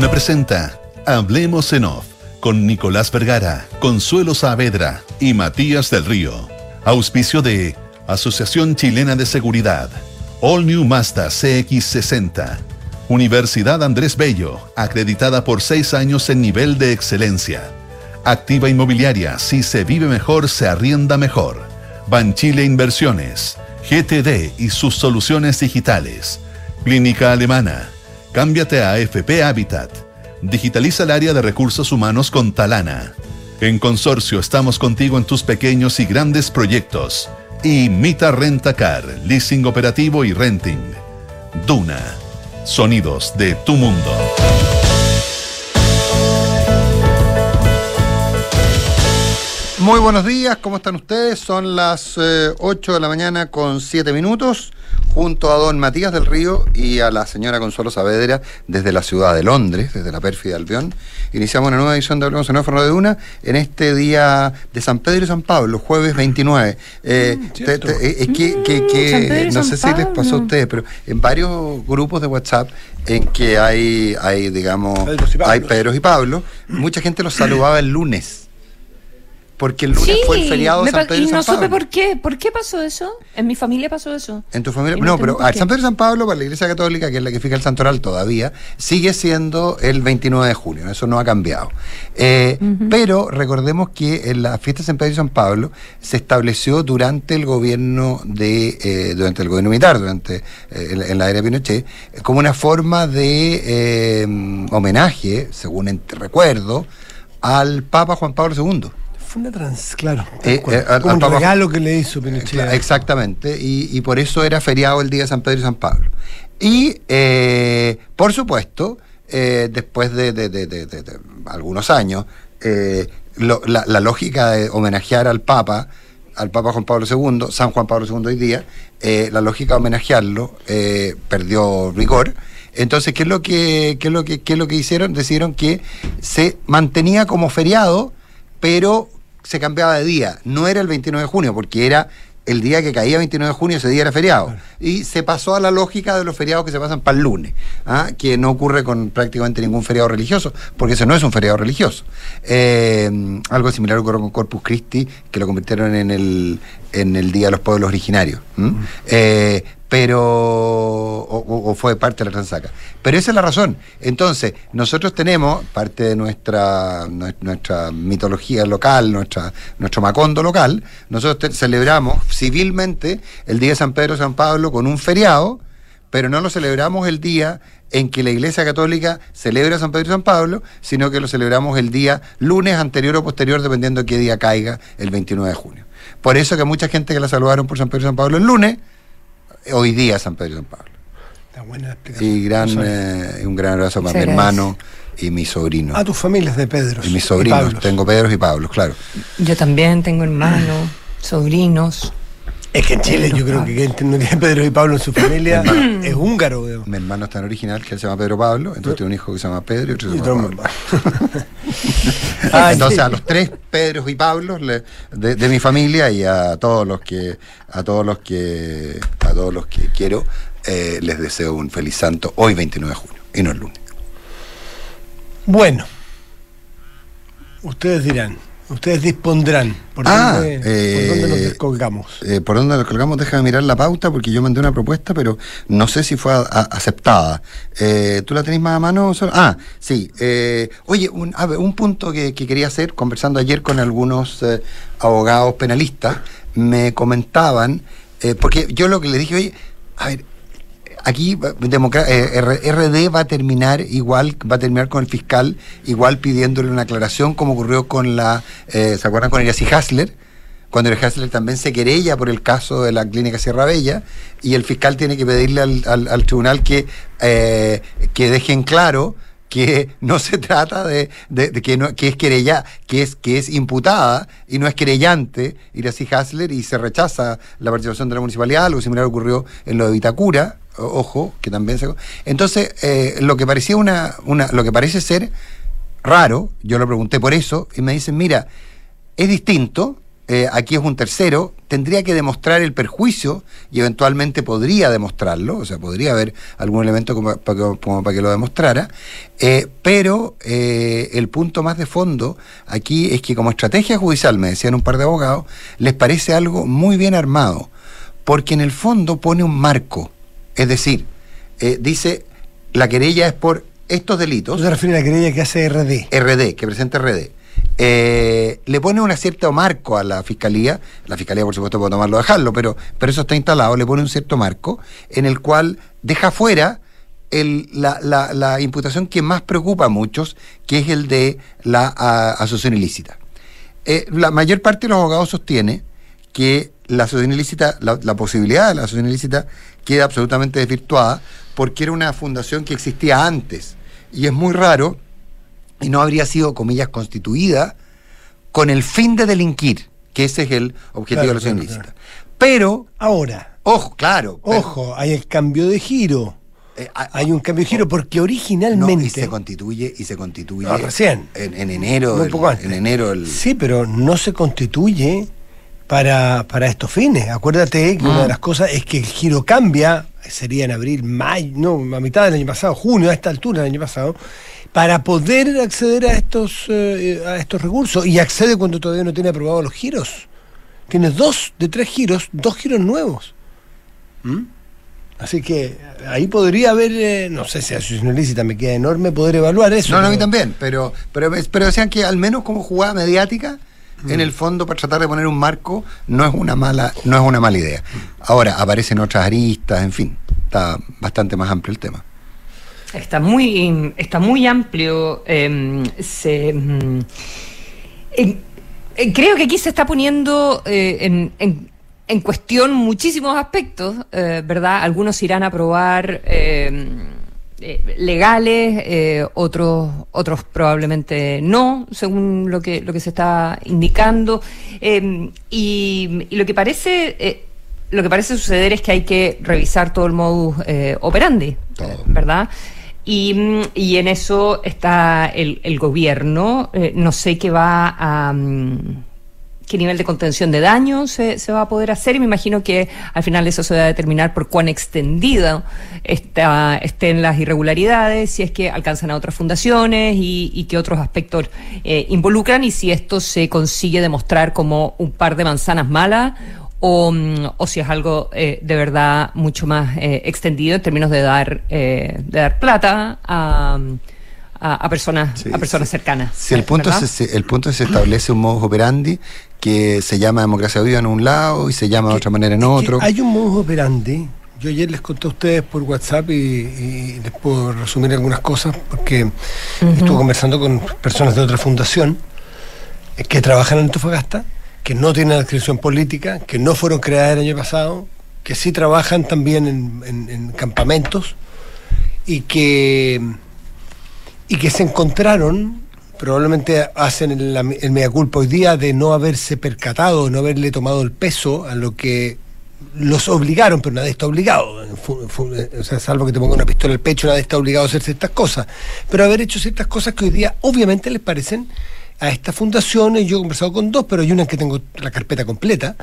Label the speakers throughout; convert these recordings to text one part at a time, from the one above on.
Speaker 1: Duna presenta Hablemos en Off con Nicolás Vergara, Consuelo Saavedra y Matías del Río. Auspicio de Asociación Chilena de Seguridad, All New Mazda CX60, Universidad Andrés Bello, acreditada por seis años en nivel de excelencia. Activa Inmobiliaria, si se vive mejor, se arrienda mejor. Banchile Inversiones, GTD y sus soluciones digitales. Clínica Alemana. Cámbiate a FP Habitat. Digitaliza el área de recursos humanos con Talana. En Consorcio estamos contigo en tus pequeños y grandes proyectos. Y Mita Renta Car, leasing operativo y renting. Duna. Sonidos de tu mundo.
Speaker 2: Muy buenos días, ¿cómo están ustedes? Son las 8 eh, de la mañana con 7 minutos, junto a don Matías del Río y a la señora Consuelo Saavedra desde la ciudad de Londres, desde la pérfida Albión. Iniciamos una nueva edición de Hablemos en de Duna en este día de San Pedro y San Pablo, jueves 29. Eh, mm, eh, que, no sé si les pasó a ustedes, pero en varios grupos de WhatsApp en que hay, hay digamos, hay Pedros y Pablo, mucha gente los saludaba el lunes porque el lunes fue el feriado de San Pedro y,
Speaker 3: San
Speaker 2: no
Speaker 3: supe por qué. ¿Por qué pasó eso? En mi familia pasó eso.
Speaker 2: En tu familia. No, pero San Pedro y San Pablo, para la Iglesia Católica, que es la que fija el santoral todavía, sigue siendo el 29 de junio. Eso no ha cambiado. Eh, pero recordemos que en la fiesta de San Pedro y San Pablo se estableció durante el gobierno de eh, durante el gobierno militar, durante eh, en, la era de Pinochet, como una forma de homenaje, según recuerdo, al Papa Juan Pablo II
Speaker 4: fue una trans, claro. Eh, eh, un regalo que le hizo Pinochet.
Speaker 2: Exactamente, y, por eso era feriado el día de San Pedro y San Pablo. Y, eh, por supuesto, después de, algunos años, la, lógica de homenajear al Papa, al Papa Juan Pablo II, San Juan Pablo II hoy día, la lógica de homenajearlo perdió rigor. Entonces, ¿qué es lo que, qué es lo que, qué es lo que hicieron? Decidieron que se mantenía como feriado, pero se cambiaba de día. No era el 29 de junio, porque era el día que caía 29 de junio, ese día era feriado. Y se pasó a la lógica de los feriados que se pasan para el lunes, ¿ah? que no ocurre con prácticamente ningún feriado religioso, porque ese no es un feriado religioso. Eh, algo similar ocurrió con Corpus Christi, que lo convirtieron en el, en el Día de los Pueblos Originarios pero o, fue parte de la transaca. Pero esa es la razón. Entonces, nosotros tenemos parte de nuestra nuestra mitología local, nuestra nuestro macondo local, nosotros celebramos civilmente el día de San Pedro San Pablo con un feriado, pero no lo celebramos el día en que la Iglesia Católica celebra San Pedro y San Pablo, sino que lo celebramos el día lunes anterior o posterior, dependiendo de qué día caiga el 29 de junio. Por eso que mucha gente que la saludaron por San Pedro y San Pablo el lunes, hoy día San Pedro y San Pablo. buena Y gran, eh, un gran abrazo para mi hermano y mi sobrino.
Speaker 4: A tus familias de Pedro.
Speaker 2: Y mis sobrinos, tengo Pedros y Pablos, claro.
Speaker 3: Yo también tengo hermanos, sobrinos.
Speaker 4: Es que en Chile yo creo que quien no tiene Pedro y Pablo en su familia es húngaro. Veo.
Speaker 2: Mi hermano es tan original que él se llama Pedro Pablo, entonces tiene un hijo que se llama Pedro y otro se llama Pablo. entonces a los tres Pedros y Pablos de, mi familia y a todos los que a todos los que a todos los que quiero eh, les deseo un feliz santo hoy 29 de junio y no el lunes.
Speaker 4: Bueno, ustedes dirán. Ustedes dispondrán. ¿Por, ah, dónde, ¿por dónde nos
Speaker 2: eh,
Speaker 4: descolgamos?
Speaker 2: Eh, ¿Por dónde nos descolgamos? Déjame mirar la pauta porque yo mandé una propuesta, pero no sé si fue aceptada. Eh, ¿Tú la tenés más a mano? Ah, sí. oye, un, un punto que, que, quería hacer, conversando ayer con algunos abogados penalistas, me comentaban, porque yo lo que le dije, oye, a ver, aquí eh, RD va a terminar igual, va a terminar con el fiscal igual pidiéndole una aclaración como ocurrió con la, eh, ¿se acuerdan con Iracy Hasler? Cuando el Hasler también se querella por el caso de la clínica Sierra Bella y el fiscal tiene que pedirle al, tribunal que, eh, que dejen claro que no se trata de, que, no, que es querella, que es, que es imputada y no es querellante Iracy Hasler y se rechaza la participación de la municipalidad, algo similar ocurrió en lo de Vitacura, ojo, que también se... Entonces, eh, lo que parecía una, una, lo que parece ser raro, yo lo pregunté por eso, y me dicen, mira, es distinto, eh, aquí es un tercero, tendría que demostrar el perjuicio y eventualmente podría demostrarlo, o sea, podría haber algún elemento como, para, que, para que lo demostrara, eh, pero el punto más de fondo aquí es que como estrategia judicial, me decían un par de abogados, les parece algo muy bien armado, porque en el fondo pone un marco, es decir, dice, la querella es por estos delitos.
Speaker 4: ¿Tú te refieres a la querella que hace RD?
Speaker 2: RD, que presenta RD eh, le pone un cierto marco a la fiscalía, la fiscalía por supuesto puede tomarlo o dejarlo, pero, pero eso está instalado, le pone un cierto marco en el cual deja fuera la, imputación que más preocupa a muchos, que es el de la asociación ilícita. Eh, la mayor parte de los abogados sostiene que la asociación ilícita, la, la posibilidad de la asociación ilícita queda absolutamente desvirtuada porque era una fundación que existía antes. Y es muy raro y no habría sido, comillas, constituida con el fin de delinquir, que ese es el objetivo de la acción ilícita. Pero.
Speaker 4: Ahora.
Speaker 2: Ojo, claro.
Speaker 4: Ojo, hay el cambio de giro. Eh, hay un cambio de giro porque originalmente. y
Speaker 2: se constituye, y se constituye.
Speaker 4: recién.
Speaker 2: En, enero. en enero.
Speaker 4: Sí, pero no se constituye para, para estos fines. Acuérdate que una de mm. las cosas es que el giro cambia, sería en abril, mayo, no, a mitad del año pasado, junio, a esta altura del año pasado para poder acceder a estos, eh, a estos recursos. Y accede cuando todavía no tiene aprobados los giros. Tiene dos de tres giros, dos giros nuevos. ¿Mm? Así que ahí podría haber, eh, no sé si a su ilícita me queda enorme poder evaluar eso.
Speaker 2: No, no, a mí también, pero, pero, pero decían que al menos como jugada mediática, en el fondo, para tratar de poner un marco, no es una mala, no es una mala idea. Ahora, aparecen otras aristas, en fin, está bastante más amplio el tema.
Speaker 3: Está muy, está muy amplio. Em, mm, creo que aquí se está poniendo eh, en, en, cuestión muchísimos aspectos, eh, ¿verdad? Algunos irán a probar em, eh, legales, otros, otros probablemente no, según lo que, lo que se está indicando. Em, y, y, lo que parece lo que parece suceder es que hay que revisar todo el modus operandi, ¿verdad? Y, y, en eso está el, el gobierno. Eh, no sé qué va a. Mm, qué nivel de contención de daños se, se, va a poder hacer. Y me imagino que al final eso se va a determinar por cuán extendido está, estén las irregularidades, si es que alcanzan a otras fundaciones y, y qué otros aspectos eh, involucran y si esto se consigue demostrar como un par de manzanas malas o, o si es algo eh, de verdad mucho más eh, extendido en términos de dar, eh, de dar plata a, a, personas, a personas cercanas.
Speaker 2: Si el punto, es, el punto es se establece un modus operandi que se llama democracia viva en un lado y se llama de otra manera en otro.
Speaker 4: Hay un modus operandi. Yo ayer les conté a ustedes por WhatsApp y, les puedo resumir algunas cosas porque estuve conversando con personas de otra fundación que trabajan en Antofagasta que no tienen adscripción política, que no fueron creadas el año pasado, que sí trabajan también en, campamentos y que, y que se encontraron, probablemente hacen el, el mea culpa hoy día de no haberse percatado, no haberle tomado el peso a lo que los obligaron, pero nadie está obligado. O sea, salvo que te ponga una pistola al pecho, nadie está obligado a hacer ciertas cosas. Pero haber hecho ciertas cosas que hoy día obviamente les parecen a esta fundación, y yo he conversado con dos, pero hay una que tengo la carpeta completa,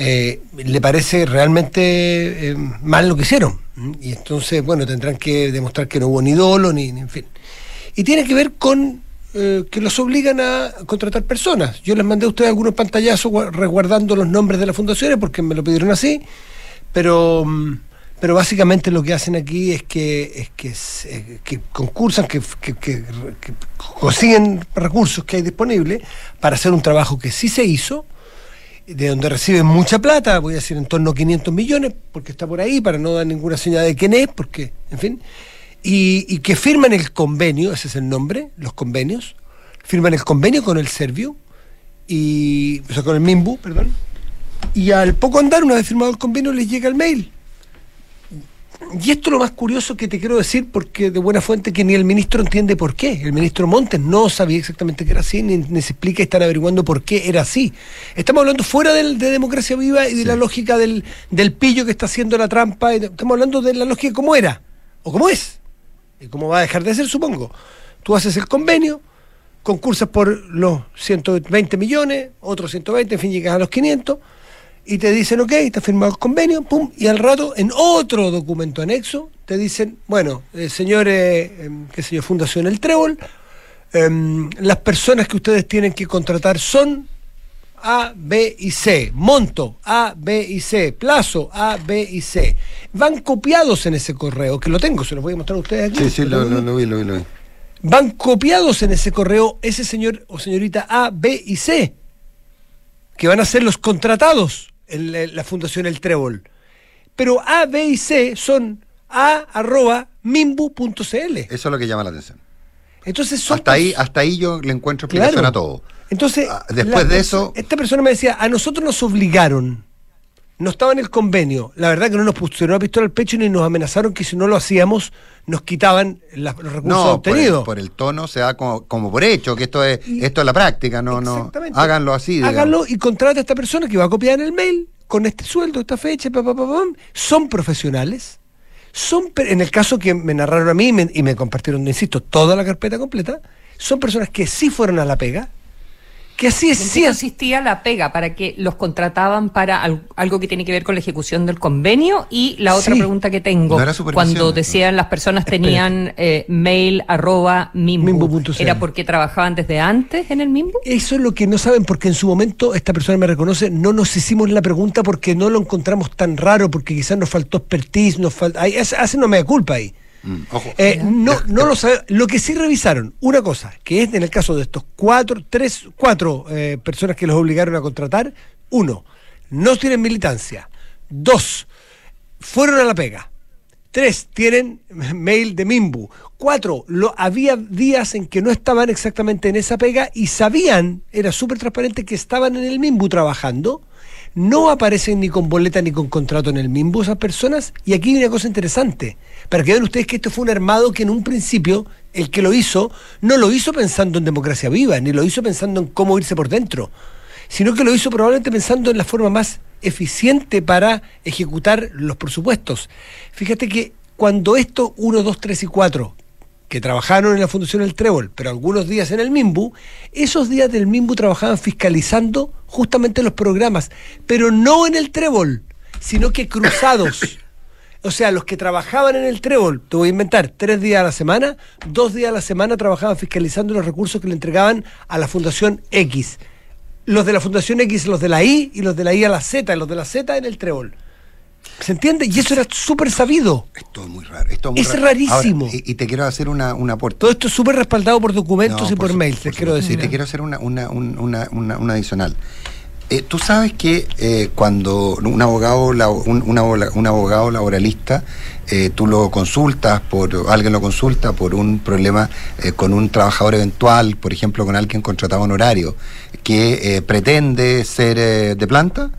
Speaker 4: eh, le parece realmente eh, mal lo que hicieron. Y entonces, bueno, tendrán que demostrar que no hubo ni dolo, ni, en fin. Y tiene que ver con eh, que los obligan a contratar personas. Yo les mandé a ustedes algunos pantallazos resguardando los nombres de las fundaciones porque me lo pidieron así, pero... Mm, pero básicamente lo que hacen aquí es que, es que, eh, concursan, que, consiguen recursos que hay disponibles para hacer un trabajo que sí se hizo, de donde reciben mucha plata, voy a decir en torno a 500 millones, porque está por ahí, para no dar ninguna señal de quién es, porque, en fin, y, que firman el convenio, ese es el nombre, los convenios, firman el convenio con el Servio, y, o sea, con el MIMBU, perdón, y al poco andar, una vez firmado el convenio, les llega el mail y esto es lo más curioso que te quiero decir, porque de buena fuente que ni el ministro entiende por qué. El ministro Montes no sabía exactamente que era así, ni, se explica, están averiguando por qué era así. Estamos hablando fuera de democracia viva y de la lógica del, pillo que está haciendo la trampa. estamos hablando de la lógica como era, o como es, y cómo va a dejar de ser, supongo. Tú haces el convenio, concursas por los 120 millones, otros 120, en fin, llegas a los 500 y te dicen, ok, está firmado el convenio, pum, y al rato en otro documento anexo te dicen, bueno, eh, señores, eh, qué sé yo, Fundación El Trébol, em, las personas que ustedes tienen que contratar son A, B y C, monto A, B y C, plazo A, B y C. Van copiados en ese correo, que lo tengo, se los voy a mostrar a ustedes aquí.
Speaker 2: Sí, sí, lo, lo, lo vi, lo vi, lo vi.
Speaker 4: Van copiados en ese correo ese señor o señorita A, B y C, que van a ser los contratados en la, la Fundación El Trébol. Pero A, B y C son a arroba mimbu.cl.
Speaker 2: Eso es lo que llama la atención.
Speaker 4: Entonces son
Speaker 2: Hasta ahí, hasta ahí yo le encuentro explicación
Speaker 4: Claro.
Speaker 2: a todo.
Speaker 4: Entonces,
Speaker 2: Ah, después
Speaker 4: la
Speaker 2: de eso-
Speaker 4: Esta persona me decía, a nosotros nos obligaron. No estaba en el convenio. La verdad que no nos pusieron la pistola al pecho ni nos amenazaron que si no lo hacíamos nos quitaban los recursos
Speaker 2: No, por el,
Speaker 4: obtenidos.
Speaker 2: por el tono se da como, como por hecho, que esto es,
Speaker 4: Y-
Speaker 2: esto es la práctica, no, no. Háganlo así. digamos.
Speaker 4: Háganlo y contrata a esta persona que va a copiar en el mail con este sueldo, esta fecha, pa, pa, pa, pam. son profesionales. Son, en el caso que me narraron a mí y me, y me compartieron, insisto, toda la carpeta completa, son personas que sí fueron a la pega, que así es,
Speaker 3: ¿En
Speaker 4: sí
Speaker 3: qué
Speaker 4: es-
Speaker 3: consistía la pega? ¿Para que los contrataban para al- algo que tiene que ver con la ejecución del convenio? Y la otra
Speaker 4: Sí.
Speaker 3: pregunta que tengo,
Speaker 2: No
Speaker 3: cuando
Speaker 2: ¿no?
Speaker 3: decían las personas tenían eh, mail arroba mimbu,
Speaker 4: Mimbu.cl.
Speaker 3: ¿era porque trabajaban desde antes en el Mimbu?
Speaker 4: Eso es lo que no saben porque en su momento esta persona me reconoce, no nos hicimos la pregunta porque no lo encontramos tan raro, porque quizás nos faltó expertise, nos falta, ahí, hace hace una mea culpa ahí.
Speaker 2: Mm, ojo.
Speaker 4: Eh, no, no lo sabe. Lo que sí revisaron, una cosa, que es en el caso de estos cuatro, tres, cuatro eh, personas que los obligaron a contratar, uno, no tienen militancia. Dos, fueron a la pega. Tres, tienen mail de Mimbu. Cuatro, lo, había días en que no estaban exactamente en esa pega y sabían, era súper transparente, que estaban en el Mimbu trabajando. No aparecen ni con boleta ni con contrato en el Mimbu esas personas. Y aquí hay una cosa interesante, para que vean ustedes que esto fue un armado que en un principio el que lo hizo no lo hizo pensando en democracia viva, ni lo hizo pensando en cómo irse por dentro, sino que lo hizo probablemente pensando en la forma más eficiente para ejecutar los presupuestos. Fíjate que cuando esto 1, 2, 3 y 4, que trabajaron en la Fundación El Trébol, pero algunos días en el MIMBU, esos días del MIMBU trabajaban fiscalizando justamente los programas, pero no en el Trébol, sino que cruzados. O sea, los que trabajaban en el Trébol, te voy a inventar, tres días a la semana, dos días a la semana trabajaban fiscalizando los recursos que le entregaban a la Fundación X. Los de la Fundación X, los de la I, y los de la I a la Z, los de la Z en el Trébol. ¿Se entiende? Y eso era súper sabido.
Speaker 2: Esto es muy raro. Esto es, muy
Speaker 4: Es
Speaker 2: raro.
Speaker 4: rarísimo.
Speaker 2: Ahora, y, y te quiero hacer una, un aporte.
Speaker 4: Todo esto es súper respaldado por documentos
Speaker 2: No,
Speaker 4: y por,
Speaker 2: su-
Speaker 4: mails, les quiero decir.
Speaker 2: Y te quiero hacer una, una, un- una, una, una adicional. Eh, Tú sabes que eh, cuando un abogado, la- un, un aboga- un abogado laboralista, eh, tú lo consultas, por alguien lo consulta por un problema con un trabajador eventual, por ejemplo, con alguien contratado honorario, que eh, pretende ser de planta,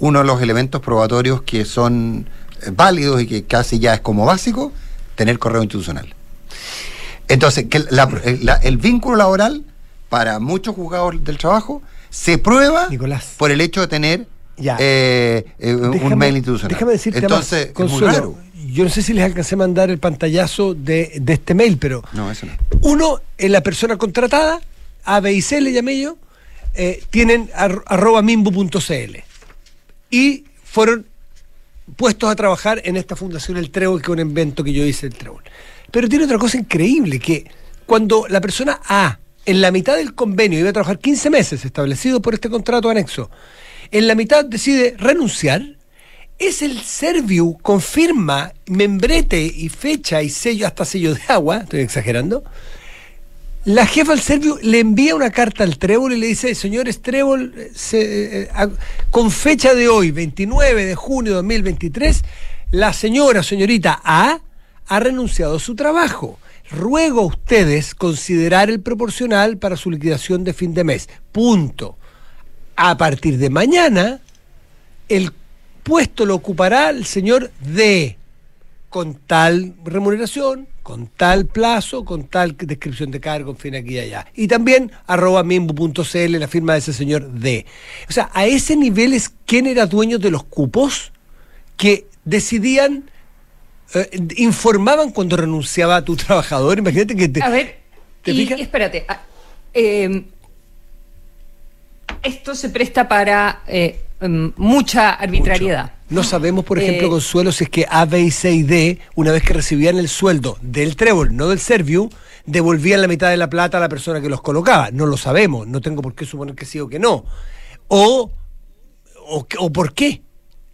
Speaker 2: uno de los elementos probatorios que son eh, válidos y que casi ya es como básico, tener correo institucional. Entonces, que la- el, la- el vínculo laboral para muchos juzgados del trabajo se prueba
Speaker 4: Nicolás.
Speaker 2: por el hecho de tener
Speaker 4: Ya.
Speaker 2: eh, eh,
Speaker 4: Déjame-
Speaker 2: un mail institucional.
Speaker 4: Déjame decirte
Speaker 2: Entonces,
Speaker 4: más,
Speaker 2: es muy
Speaker 4: Consuelo,
Speaker 2: raro.
Speaker 4: Yo no sé si les alcancé a mandar el pantallazo de, de este mail, pero
Speaker 2: No, eso no.
Speaker 4: uno, en la persona contratada, A, B y C le llamé yo, eh, tienen ar- arroba mimbu.cl y fueron puestos a trabajar en esta fundación El Trébol, que es un invento que yo hice el Trébol. Pero tiene otra cosa increíble, que cuando la persona A, en la mitad del convenio, iba a trabajar 15 meses establecido por este contrato anexo, en la mitad decide renunciar, es el Serviu, confirma membrete y fecha y sello, hasta sello de agua, estoy exagerando, la jefa del Serviu le envía una carta al Trébol y le dice, señores Trébol, eh, eh, a- con fecha de hoy, 29 de junio de 2023, la señora, señorita A, ha renunciado a su trabajo. Ruego a ustedes considerar el proporcional para su liquidación de fin de mes. Punto. A partir de mañana, el puesto lo ocupará el señor D con tal remuneración, con tal plazo, con tal descripción de cargo, en fin, aquí y allá. Y también arroba mimbu.cl, la firma de ese señor D. O sea, a ese nivel es quién era dueño de los cupos que decidían, eh, informaban cuando renunciaba a tu trabajador. Imagínate que te...
Speaker 3: A ver,
Speaker 4: ¿Te
Speaker 3: y,
Speaker 4: fijas?
Speaker 3: espérate, a- eh, esto se presta para eh, em, mucha arbitrariedad.
Speaker 4: No sabemos, por ejemplo,
Speaker 3: Eh,
Speaker 4: Consuelo, si es que A, B y C y D, una vez que recibían el sueldo del Trébol, no del Serviu, devolvían la mitad de la plata a la persona que los colocaba. No lo sabemos, no tengo por qué suponer que sí o que no. O, o, o por qué.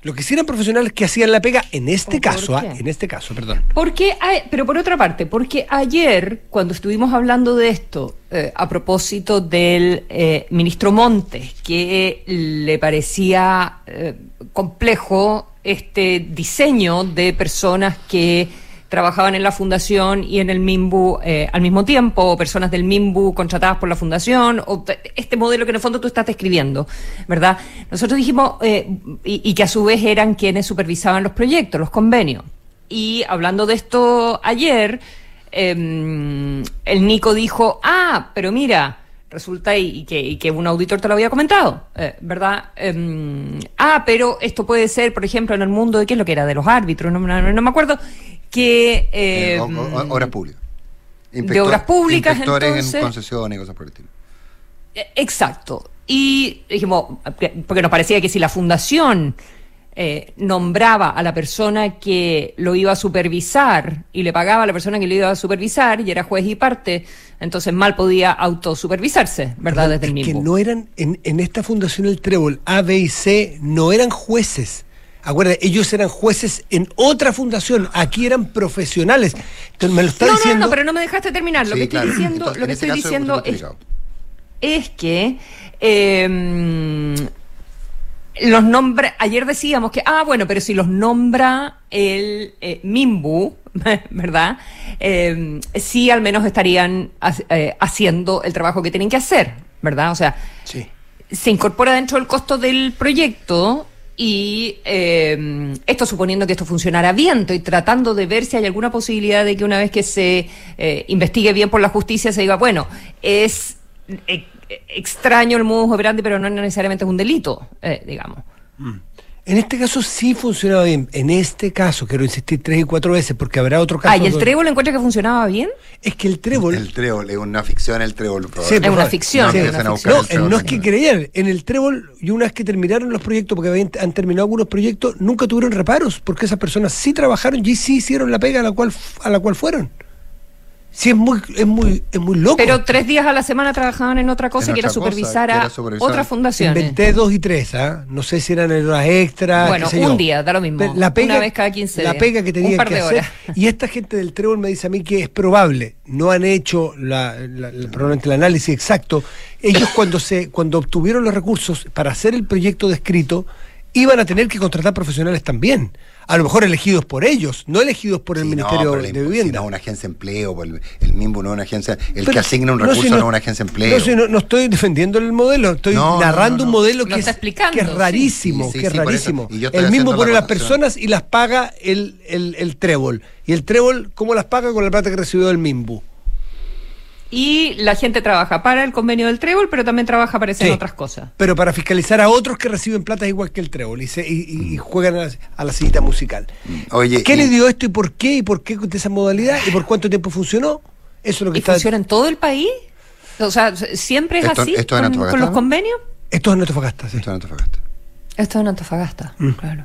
Speaker 4: Lo que eran profesionales que hacían la pega, en este
Speaker 3: ¿O por
Speaker 4: caso, ah, en este caso, perdón.
Speaker 3: Porque, hay- pero por otra parte, porque ayer, cuando estuvimos hablando de esto, eh, a propósito del eh, ministro Montes, que le parecía eh, complejo este diseño de personas que trabajaban en la fundación y en el MIMBU eh, al mismo tiempo, o personas del MIMBU contratadas por la fundación, o este modelo que en el fondo tú estás describiendo, ¿verdad? Nosotros dijimos, eh, y, que a su vez eran quienes supervisaban los proyectos, los convenios. Y hablando de esto ayer, eh, el Nico dijo, ah, pero mira, resulta y, que, un auditor te lo había comentado, eh, ¿verdad? Eh, ah, pero esto puede ser, por ejemplo, en el mundo de qué es lo que era, de los árbitros, no me acuerdo, que... eh,
Speaker 2: Eh, o- o- obras públicas.
Speaker 3: de obras públicas,
Speaker 2: Inspectores
Speaker 3: entonces.
Speaker 2: en concesiones y cosas por el estilo.
Speaker 3: Eh, Exacto. Y dijimos, porque nos parecía que si la fundación eh, nombraba a la persona que lo iba a supervisar y le pagaba a la persona que lo iba a supervisar y era juez y parte, entonces mal podía autosupervisarse, ¿verdad? Desde el
Speaker 4: Es que
Speaker 3: mismo.
Speaker 4: no eran, en, en esta fundación El Trébol, A, B y C, no eran jueces. Acuérdate, ellos eran jueces en otra fundación, aquí eran profesionales. Entonces me lo está
Speaker 3: No, no,
Speaker 4: diciendo.
Speaker 3: no, pero no me dejaste terminar. Lo
Speaker 2: Sí,
Speaker 3: que estoy diciendo,
Speaker 2: Entonces,
Speaker 3: lo que
Speaker 2: ese
Speaker 3: estoy diciendo
Speaker 2: es
Speaker 3: que eh, los nombra, ayer decíamos que, ah, bueno, pero si los nombra el eh, Mimbu, ¿verdad? Eh, sí, al menos estarían eh, haciendo el trabajo que tienen que hacer, ¿verdad? O sea,
Speaker 4: Sí.
Speaker 3: se incorpora dentro del costo del proyecto y eh, esto suponiendo que esto funcionara bien, estoy tratando de ver si hay alguna posibilidad de que una vez que se eh, investigue bien por la justicia se diga, bueno, es eh, extraño el modus operandi, pero no necesariamente es un delito, eh, digamos.
Speaker 4: En este caso sí funcionaba bien. En este caso, quiero insistir tres y cuatro veces porque habrá otro caso.
Speaker 3: Ah, ¿y el
Speaker 4: donde-
Speaker 3: trébol encuentra que funcionaba bien?
Speaker 4: Es que el trébol.
Speaker 2: El trébol, es una ficción el trébol.
Speaker 4: Sí,
Speaker 2: probablemente.
Speaker 3: Es una
Speaker 4: favor.
Speaker 3: ficción,
Speaker 2: Sí,
Speaker 3: es
Speaker 2: empiezan
Speaker 3: una ficción.
Speaker 4: No,
Speaker 2: el
Speaker 4: eh,
Speaker 2: trébol.
Speaker 4: no es que creían. En el trébol, y una vez que terminaron los proyectos, porque habían- han terminado algunos proyectos, nunca tuvieron reparos, porque esas personas sí trabajaron y sí hicieron la pega a la cual, a la cual fueron. Sí, es muy, es muy, es muy loco.
Speaker 3: Pero tres días a la semana trabajaban en otra cosa
Speaker 2: En
Speaker 3: que era
Speaker 2: otra
Speaker 3: supervisar a
Speaker 2: supervisar.
Speaker 3: otras fundaciones.
Speaker 4: Inventé dos y tres, ¿ah? No sé si eran horas extras.
Speaker 3: Bueno,
Speaker 4: qué sé yo.
Speaker 3: un día, da lo mismo.
Speaker 4: La pega,
Speaker 3: Una vez cada 15
Speaker 4: La pega que
Speaker 3: Un par
Speaker 4: que
Speaker 3: de
Speaker 4: hacer.
Speaker 3: horas.
Speaker 4: Y esta gente del trébol me dice a mí que es probable, no han hecho la, la- la- probablemente el análisis exacto. Ellos cuando se cuando obtuvieron los recursos para hacer el proyecto descrito, iban a tener que contratar profesionales también. A lo mejor elegidos por ellos, no elegidos por el
Speaker 2: Sí, no,
Speaker 4: Ministerio
Speaker 2: la
Speaker 4: de Vivienda.
Speaker 2: Si no, una agencia de empleo, el, el MIMBU no es una agencia. El
Speaker 4: Pero-
Speaker 2: que asigna un
Speaker 4: no,
Speaker 2: recurso
Speaker 4: si
Speaker 2: no, es una agencia de empleo.
Speaker 4: No, si no, no estoy defendiendo el modelo, estoy
Speaker 2: No, no,
Speaker 4: narrando
Speaker 2: no,
Speaker 4: un
Speaker 2: no.
Speaker 4: modelo
Speaker 3: Lo
Speaker 4: que
Speaker 3: está
Speaker 4: es,
Speaker 3: explicando,
Speaker 4: que es
Speaker 3: sí.
Speaker 4: rarísimo,
Speaker 2: Sí, sí,
Speaker 4: que es rarísimo.
Speaker 2: Y yo estoy
Speaker 4: El mismo
Speaker 2: haciendo
Speaker 4: pone
Speaker 2: la
Speaker 4: las personas y las paga el, el, el trébol. Y el trébol, ¿cómo las paga? Con la plata que recibió del MIMBU.
Speaker 3: Y la gente trabaja para el convenio del trébol, pero también trabaja para hacer
Speaker 4: Sí.
Speaker 3: otras cosas.
Speaker 4: Pero para fiscalizar a otros que reciben plata igual que el trébol y, se- y, y- y juegan a, la- a la cita musical.
Speaker 2: Oye,
Speaker 4: ¿Qué
Speaker 2: y-
Speaker 4: le dio esto y por qué? ¿Y por qué de esa modalidad? ¿Y por cuánto tiempo funcionó? Eso es lo que
Speaker 3: ¿Y
Speaker 4: está...
Speaker 3: funciona en todo el país? O sea, ¿siempre es
Speaker 2: Esto-
Speaker 3: así
Speaker 2: esto
Speaker 3: con, con los convenios?
Speaker 4: Esto es en Antofagasta, sí.
Speaker 2: Esto en Antofagasta.
Speaker 3: Esto es en Antofagasta,
Speaker 4: Mm.
Speaker 3: claro.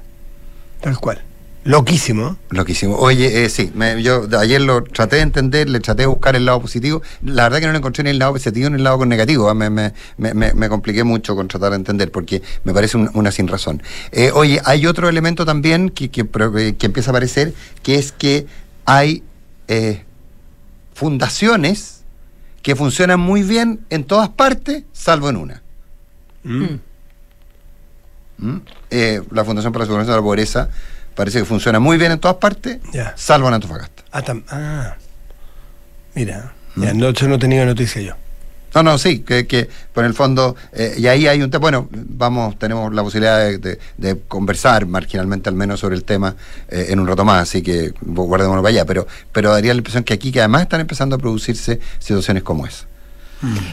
Speaker 4: Tal cual. Loquísimo.
Speaker 2: Loquísimo. Oye, eh, sí, me- yo ayer lo traté de entender, le traté de buscar el lado positivo. La verdad que no le encontré ni el lado positivo ni el lado negativo. ¿ah? Me, me, me, compliqué mucho con tratar de entender porque me parece un- una sin razón. Eh, oye, hay otro elemento también que, que, eh, que empieza a aparecer, que es que hay eh, fundaciones que funcionan muy bien en todas partes, salvo en una.
Speaker 4: Mm.
Speaker 2: ¿Mm? Eh, la Fundación para la Superación de la Pobreza parece que funciona muy bien en todas partes,
Speaker 4: Ya.
Speaker 2: salvo en Antofagasta.
Speaker 4: Ah, tam- ah. mira, ya, no, no tenía noticia yo.
Speaker 2: No, no, sí, que, que por el fondo, eh, y ahí hay un tema, bueno, vamos, tenemos la posibilidad de, de- de conversar marginalmente al menos sobre el tema eh, en un rato más, así que guardémoslo para allá, pero, pero daría la impresión que aquí que además están empezando a producirse situaciones como esa.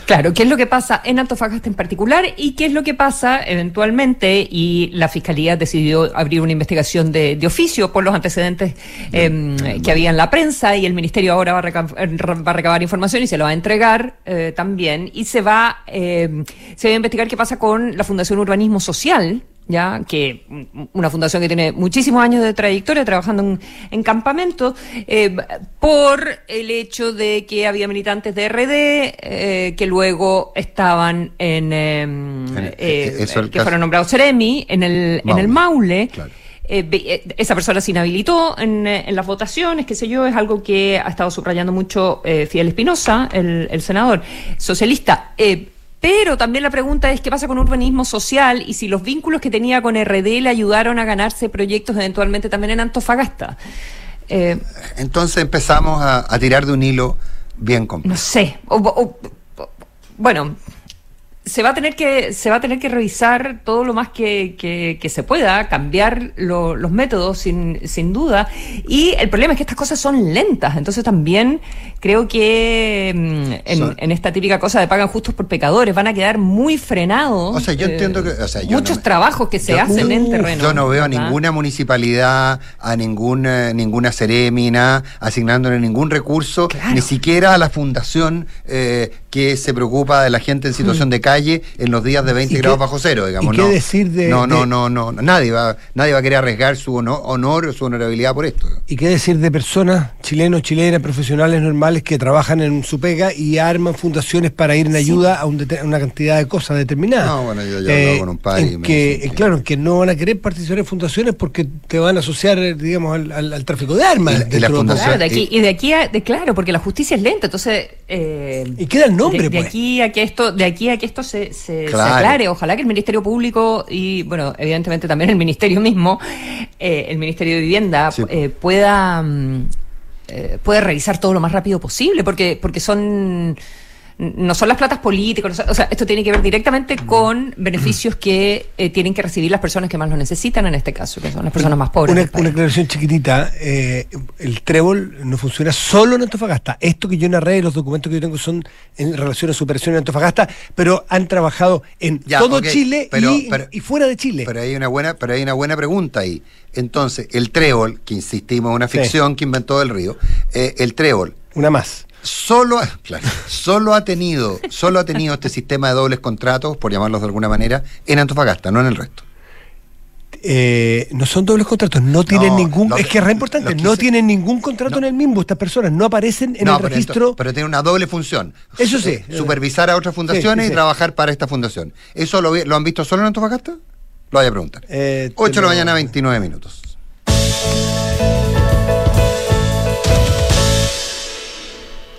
Speaker 3: Claro, ¿qué es lo que pasa en Antofagasta en particular y qué es lo que pasa eventualmente? Y la Fiscalía decidió abrir una investigación de, oficio por los antecedentes em, que había en la prensa y el Ministerio ahora va a, recabar información y se lo va a entregar eh, también y se va, em, se va a investigar qué pasa con la Fundación Urbanismo Social ya que una fundación que tiene muchísimos años de trayectoria trabajando en, en campamentos, eh, por el hecho de que había militantes de RD eh, que luego estaban en, eh, que fueron nombrados Ceremi en el Maule. En el Maule. esa persona se inhabilitó en, en, las votaciones, qué sé yo, es algo que ha estado subrayando mucho Fidel Espinosa, el, el, senador socialista. Pero también la pregunta es qué pasa con urbanismo social y si los vínculos que tenía con RD le ayudaron a ganarse proyectos eventualmente también en Antofagasta.
Speaker 2: Eh, Entonces empezamos a, tirar de un hilo bien complejo.
Speaker 3: No sé. bueno, se va a tener que se va a tener que revisar todo lo más que, que, se pueda cambiar los métodos sin, sin duda. Y el problema es que estas cosas son lentas. Entonces también creo que mm, en, esta típica cosa de pagan justos por pecadores van a quedar muy frenados
Speaker 2: o sea yo entiendo que
Speaker 3: muchos trabajos que se hacen en terreno
Speaker 2: yo no veo a ninguna municipalidad a ninguna ninguna seremina asignándole ningún recurso ni siquiera a la fundación eh, que se preocupa de la gente en situación mm. de calle en los días de 20 grados bajo cero, digamos.
Speaker 4: ¿Y qué decir de.?
Speaker 2: No, no, no, no, nadie va, nadie va a querer arriesgar su honor, o su honorabilidad por esto.
Speaker 4: ¿Y qué decir de personas, chilenos, chilenas, profesionales normales que trabajan en su pega y arman fundaciones para ir en ayuda a, una cantidad de cosas determinadas? No, bueno, yo ya eh, con un par y que, Claro, que no van a querer participar en fundaciones porque te van a asociar, digamos, al, tráfico de armas.
Speaker 3: Y, la, fundación, de aquí, y de aquí a, de, claro, porque la justicia es lenta, entonces.
Speaker 4: Eh, y queda el nombre
Speaker 3: de, pues. aquí a que esto, de aquí a que esto se, se, aclare, ojalá que el Ministerio Público y, bueno, evidentemente también el Ministerio mismo, eh, el Ministerio de Vivienda, eh, pueda, mm, eh, pueda revisar todo lo más rápido posible, porque, porque son no son las platas políticas, o sea, esto tiene que ver directamente con beneficios que eh, tienen que recibir las personas que más lo necesitan en este caso, que son las personas más pobres.
Speaker 4: Una, una aclaración chiquitita, eh, el trébol no funciona solo en Antofagasta. Esto que yo narré, los documentos que yo tengo son en relación a su operación en Antofagasta, pero han trabajado en todo Chile y, fuera de Chile.
Speaker 2: Pero hay una buena, pero hay una buena pregunta ahí. Entonces, el trébol, que insistimos, una ficción que inventó el río, eh, el trébol.
Speaker 4: Una más
Speaker 2: solo, solo, ha tenido, solo ha tenido este sistema de dobles contratos, por llamarlos de alguna manera, en Antofagasta, no en el resto.
Speaker 4: Eh, no son dobles contratos, no tienen ningún, es que es re importante, no tienen ningún contrato en el mismo, estas personas no aparecen en el registro.
Speaker 2: pero tienen una doble función.
Speaker 4: Eso sí.
Speaker 2: supervisar a otras fundaciones y trabajar para esta fundación. ¿Eso lo, han visto solo en Antofagasta? Lo voy a preguntar. 8 eh, de la mañana, 29 minutos.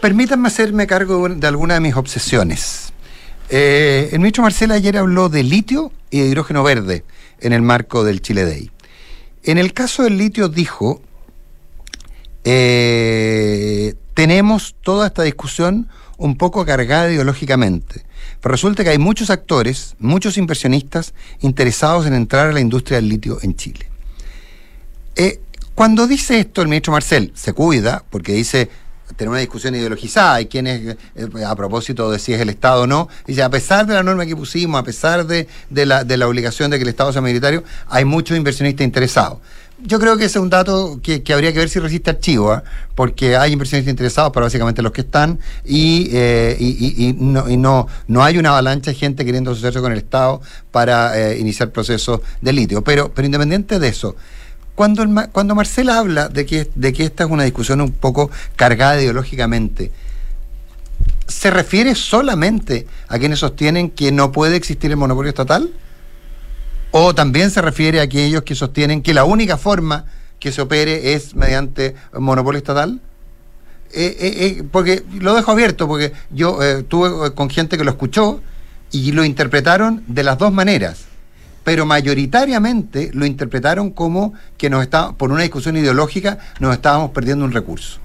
Speaker 2: Permítanme hacerme cargo de alguna de mis obsesiones. Eh, el ministro Marcela ayer habló de litio y de hidrógeno verde en el marco del Chile Day. En el caso del litio dijo, eh, tenemos toda esta discusión un poco cargada ideológicamente. Pero resulta que hay muchos actores, muchos inversionistas interesados en entrar a la industria del litio en Chile. Eh, cuando dice esto el ministro Marcel, se cuida porque dice, tener una discusión ideologizada. Hay quienes, eh, a propósito de si es el Estado o no, dice, a pesar de la norma que pusimos, a pesar de, la, de la obligación de que el Estado sea minoritario, hay muchos inversionistas interesados. Yo creo que ese es un dato que, habría que ver si resiste archivo, ¿eh? porque hay inversionistas interesados, pero básicamente los que están, y, eh, y, no, y no, no hay una avalancha de gente queriendo asociarse con el Estado para iniciar procesos de litio. Pero, pero independiente de eso, cuando, cuando Marcela habla de que, de que esta es una discusión un poco cargada ideológicamente, ¿se refiere solamente a quienes sostienen que no puede existir el monopolio estatal? ¿O también se refiere a aquellos que sostienen que la única forma que se opere es mediante monopolio estatal? Eh, eh, eh, porque lo dejo abierto, porque yo estuve con gente que lo escuchó y lo interpretaron de las dos maneras pero mayoritariamente lo interpretaron como que nos está, por una discusión ideológica nos estábamos perdiendo un recurso.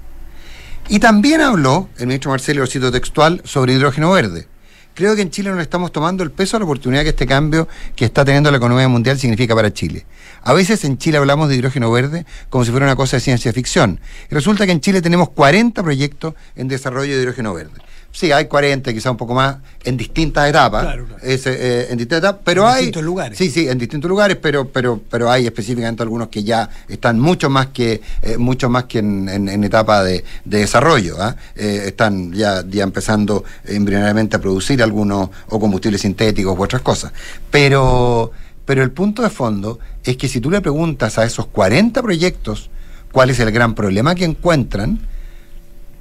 Speaker 2: Y también habló el ministro Marcelo, textual, sobre hidrógeno verde. Creo que en Chile no estamos tomando el peso a la oportunidad que este cambio que está teniendo la economía mundial significa para Chile. A veces en Chile hablamos de hidrógeno verde como si fuera una cosa de ciencia ficción. Y resulta que en Chile tenemos 40 proyectos en desarrollo de hidrógeno verde. Sí, hay 40, quizá un poco más, en distintas etapas.
Speaker 4: Claro, claro.
Speaker 2: Eh, en distintas etapas, pero
Speaker 4: En
Speaker 2: hay.
Speaker 4: distintos lugares.
Speaker 2: Sí, sí, en distintos lugares, pero, pero, pero hay específicamente algunos que ya están mucho más que, eh, mucho más que en, en- en etapa de, de desarrollo. ¿ah? Eh, están ya, ya empezando embrionariamente a producir algunos o combustibles sintéticos u otras cosas. Pero, pero el punto de fondo es que si tú le preguntas a esos 40 proyectos cuál es el gran problema que encuentran,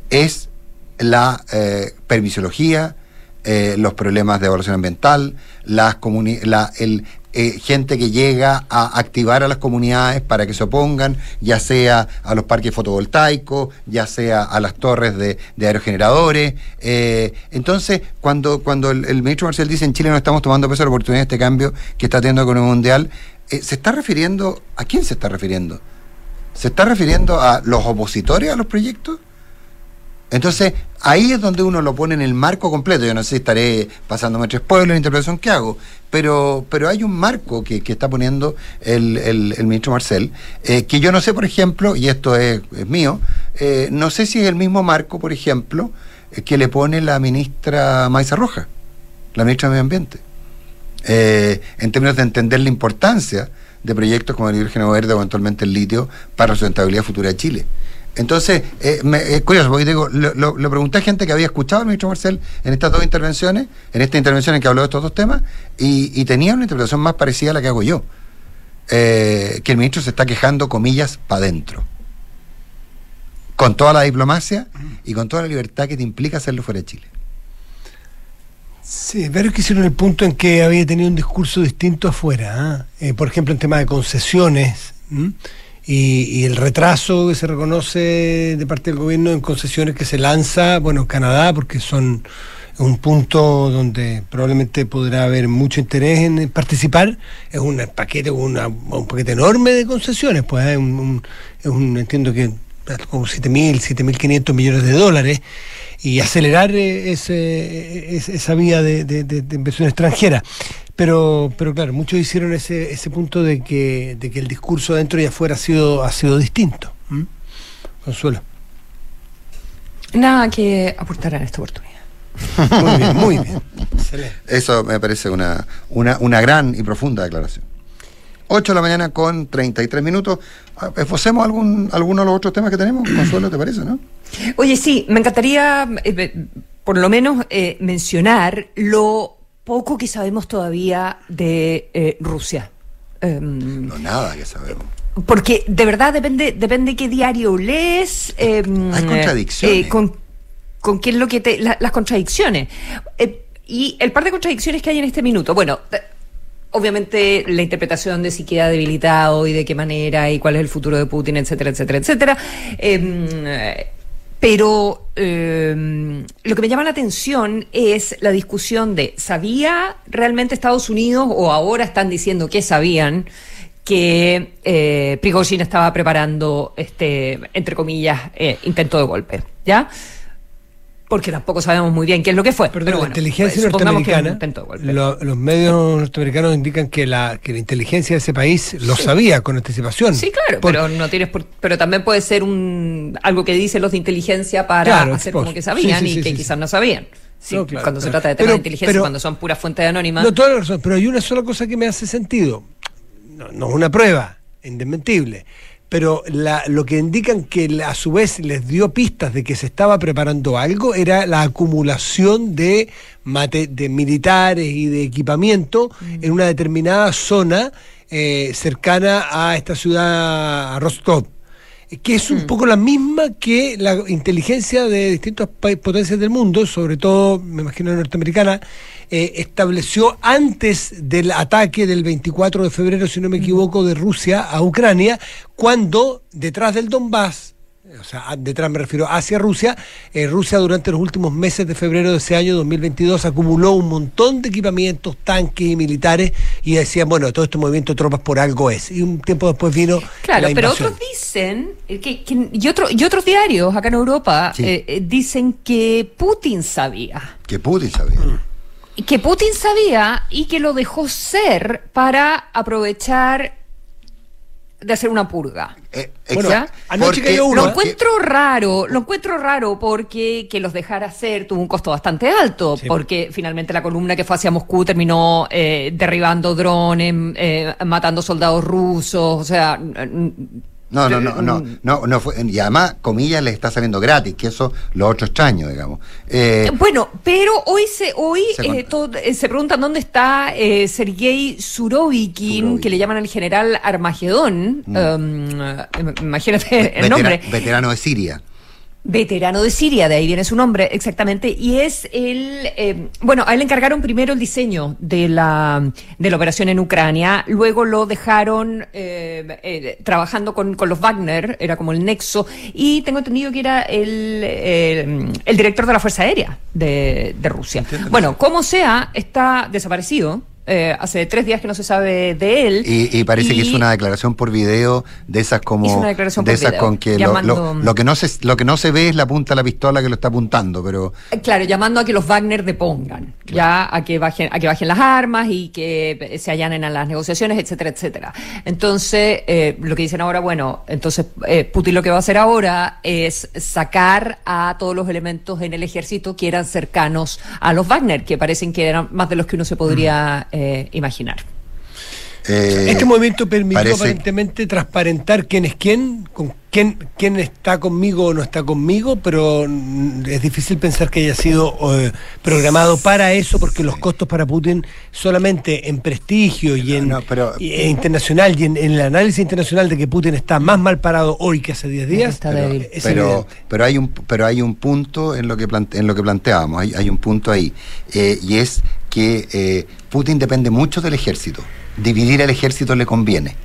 Speaker 2: es la eh, permisología, eh, los problemas de evaluación ambiental, las la, eh, gente que llega a activar a las comunidades para que se opongan, ya sea a los parques fotovoltaicos, ya sea a las torres de, aerogeneradores. Entonces, cuando, cuando el, ministro Marcel dice en Chile no estamos tomando peso de la oportunidad de este cambio que está teniendo la economía mundial, ¿se está refiriendo, a quién se está refiriendo? ¿Se está refiriendo a los opositores a los proyectos? Entonces, ahí es donde uno lo pone en el marco completo. Yo no sé si estaré pasándome tres pueblos en la interpretación que hago, pero, pero hay un marco que, que está poniendo el, el- ministro Marcel, eh, que yo no sé, por ejemplo, y esto es, mío, eh, no sé si es el mismo marco, por ejemplo, eh, que le pone la ministra Maiza Roja, la ministra de Medio Ambiente, en términos de entender la importancia de proyectos como el hidrógeno verde o eventualmente el litio para la sustentabilidad futura de Chile. Entonces, eh, me- es curioso, porque digo, lo, pregunté a gente que había escuchado al ministro Marcel en estas dos intervenciones, en esta intervención en que habló de estos dos temas, y, tenía una interpretación más parecida a la que hago yo. Eh, que el ministro se está quejando, comillas, para adentro. Con toda la diplomacia y con toda la libertad que te implica hacerlo fuera de Chile.
Speaker 4: Sí, pero que hicieron el punto en que había tenido un discurso distinto afuera. ¿ah? Eh, por ejemplo, en tema de concesiones. Y, y el retraso que se reconoce de parte del gobierno en concesiones que se lanza, bueno, en Canadá, porque son un punto donde probablemente podrá haber mucho interés en participar. Es un paquete, una- un paquete enorme de concesiones, pues es un, un- es un- entiendo que como 7.000, 7.500 millones de dólares y acelerar eh, ese- es- esa vía de inversión extranjera. Pero, pero claro, muchos hicieron ese, ese punto de que, de que el discurso dentro y afuera ha sido, ha sido distinto. ¿m? Consuelo.
Speaker 3: Nada que aportar en esta oportunidad.
Speaker 4: Muy bien, muy bien. Excelente.
Speaker 2: Eso me parece una, una, una gran y profunda declaración. 8 de la mañana con 33 minutos. Ah, Esbocemos algún, alguno de los otros temas que tenemos. Consuelo, ¿te parece, no?
Speaker 3: Oye, sí, me encantaría eh, eh, por lo menos eh, mencionar lo poco que sabemos todavía de eh, Rusia. Em,
Speaker 2: No, nada que sabemos.
Speaker 3: porque de verdad depende depende qué diario lees. em,
Speaker 2: Hay contradicciones.
Speaker 3: eh, con, con qué es lo que te. la- las contradicciones. Eh, y el par de contradicciones que hay en este minuto. Bueno. Obviamente la interpretación de si queda debilitado y de qué manera y cuál es el futuro de Putin, etcétera, etcétera, etcétera. Em, eh, pero em, lo que me llama la atención es la discusión de ¿sabía realmente Estados Unidos o ahora están diciendo que sabían que eh, Prigozhin estaba preparando este, entre comillas, eh, intento de golpe? ¿Ya? Porque tampoco sabemos muy bien qué es lo que fue. Pero
Speaker 4: la
Speaker 3: bueno,
Speaker 4: inteligencia
Speaker 3: pues,
Speaker 4: norteamericana, lo- los medios norteamericanos indican que la, que la inteligencia de ese país lo
Speaker 3: Sí.
Speaker 4: sabía con anticipación.
Speaker 3: Sí, claro,
Speaker 4: Por-
Speaker 3: pero no tienes por- pero también puede ser un algo que dicen los de inteligencia para
Speaker 4: Claro,
Speaker 3: hacer
Speaker 4: por-
Speaker 3: como que sabían
Speaker 4: sí, sí,
Speaker 3: y que quizás no sabían. Sí,
Speaker 4: No, claro,
Speaker 3: cuando se trata de temas
Speaker 4: Pero-
Speaker 3: de inteligencia,
Speaker 4: pero-
Speaker 3: cuando son puras fuentes anónimas.
Speaker 4: No, toda la razón, pero hay una sola cosa que me hace sentido. No, no es una prueba, indesmentible. Pero la- lo que indican que a su vez les dio pistas de que se estaba preparando algo era la acumulación de, mate- de militares y de equipamiento en una determinada zona eh, cercana a esta ciudad, a Rostov que es un poco la misma que la inteligencia de distintas potencias del mundo, sobre todo, me imagino, norteamericana, eh, estableció antes del ataque del 24 de febrero, si no me equivoco, de Rusia a Ucrania, cuando detrás del Donbass, o sea, detrás me refiero hacia Rusia, eh, Rusia durante los últimos meses de febrero de ese año 2022 acumuló un montón de equipamientos, tanques y militares y decían, bueno, todo este movimiento de tropas por algo es. Y un tiempo después vino
Speaker 3: Claro,
Speaker 4: la
Speaker 3: pero otros dicen, eh, que, que- y, otro, y otros diarios acá en Europa
Speaker 2: Sí.
Speaker 3: eh, eh, dicen que Putin sabía.
Speaker 2: Que Putin sabía.
Speaker 3: Y Que Putin sabía y que lo dejó ser para aprovechar de hacer una purga.
Speaker 2: Eh,
Speaker 4: Bueno, anoche
Speaker 2: Porque-
Speaker 4: cayó uno,
Speaker 3: Lo encuentro raro, lo encuentro raro porque que los dejara hacer tuvo un costo bastante alto,
Speaker 4: Sí.
Speaker 3: porque finalmente la columna que fue hacia Moscú terminó eh, derribando drones, eh, matando soldados rusos, o sea,
Speaker 2: No, no, no, no, no, no fue, y además, comillas, les está saliendo gratis, que eso los otros extraños, digamos. Eh,
Speaker 3: Bueno, pero hoy se hoy
Speaker 2: Se
Speaker 3: eh, todo- eh, se preguntan dónde está eh, Sergei Surovikin,
Speaker 2: Surovikin.
Speaker 3: que le llaman el general Armagedón. Um, eh, imagínate el nombre.
Speaker 2: Veterano de Siria.
Speaker 3: Veterano de Siria, de ahí viene su nombre, exactamente, y es el, eh, bueno, a él le encargaron primero el diseño de la, de la operación en Ucrania, luego lo dejaron eh, eh, trabajando con, con los Wagner, era como el nexo, y tengo entendido que era el, el, el director de la Fuerza Aérea de, de Rusia. Bueno, como sea, está desaparecido. Eh, hace tres días que no se sabe de él.
Speaker 2: Y, y parece que hizo una declaración por video de esas como
Speaker 3: Hizo una declaración
Speaker 2: de
Speaker 3: por
Speaker 2: esas
Speaker 3: video,
Speaker 2: con que
Speaker 3: llamando-
Speaker 2: lo- lo que no se lo que no se ve es la punta de la pistola que lo está apuntando, pero
Speaker 3: Eh, Claro, llamando a que los Wagner depongan, ya a que bajen, a que bajen las armas y que eh, se allanen a las negociaciones, etcétera, etcétera. Entonces, eh, lo que dicen ahora, bueno, entonces eh, Putin lo que va a hacer ahora es sacar a todos los elementos en el ejército que eran cercanos a los Wagner, que parecen que eran más de los que uno se podría eh, imaginar.
Speaker 2: eh,
Speaker 4: Este movimiento permitió
Speaker 2: parece-
Speaker 4: aparentemente transparentar quién es quién, con quién, quién está conmigo o no está conmigo, pero mm, es difícil pensar que haya sido eh, programado para eso, porque los costos para Putin solamente en prestigio y en
Speaker 2: No, pero-
Speaker 4: y- e internacional y en, en el análisis internacional de que Putin está más mal parado hoy que hace 10 días,
Speaker 3: Está débil.
Speaker 4: es
Speaker 2: pero, pero hay un pero hay un punto en lo que plante- en lo que planteábamos hay, hay un punto ahí eh, y es que eh, Putin depende mucho del ejército. Dividir el ejército le conviene.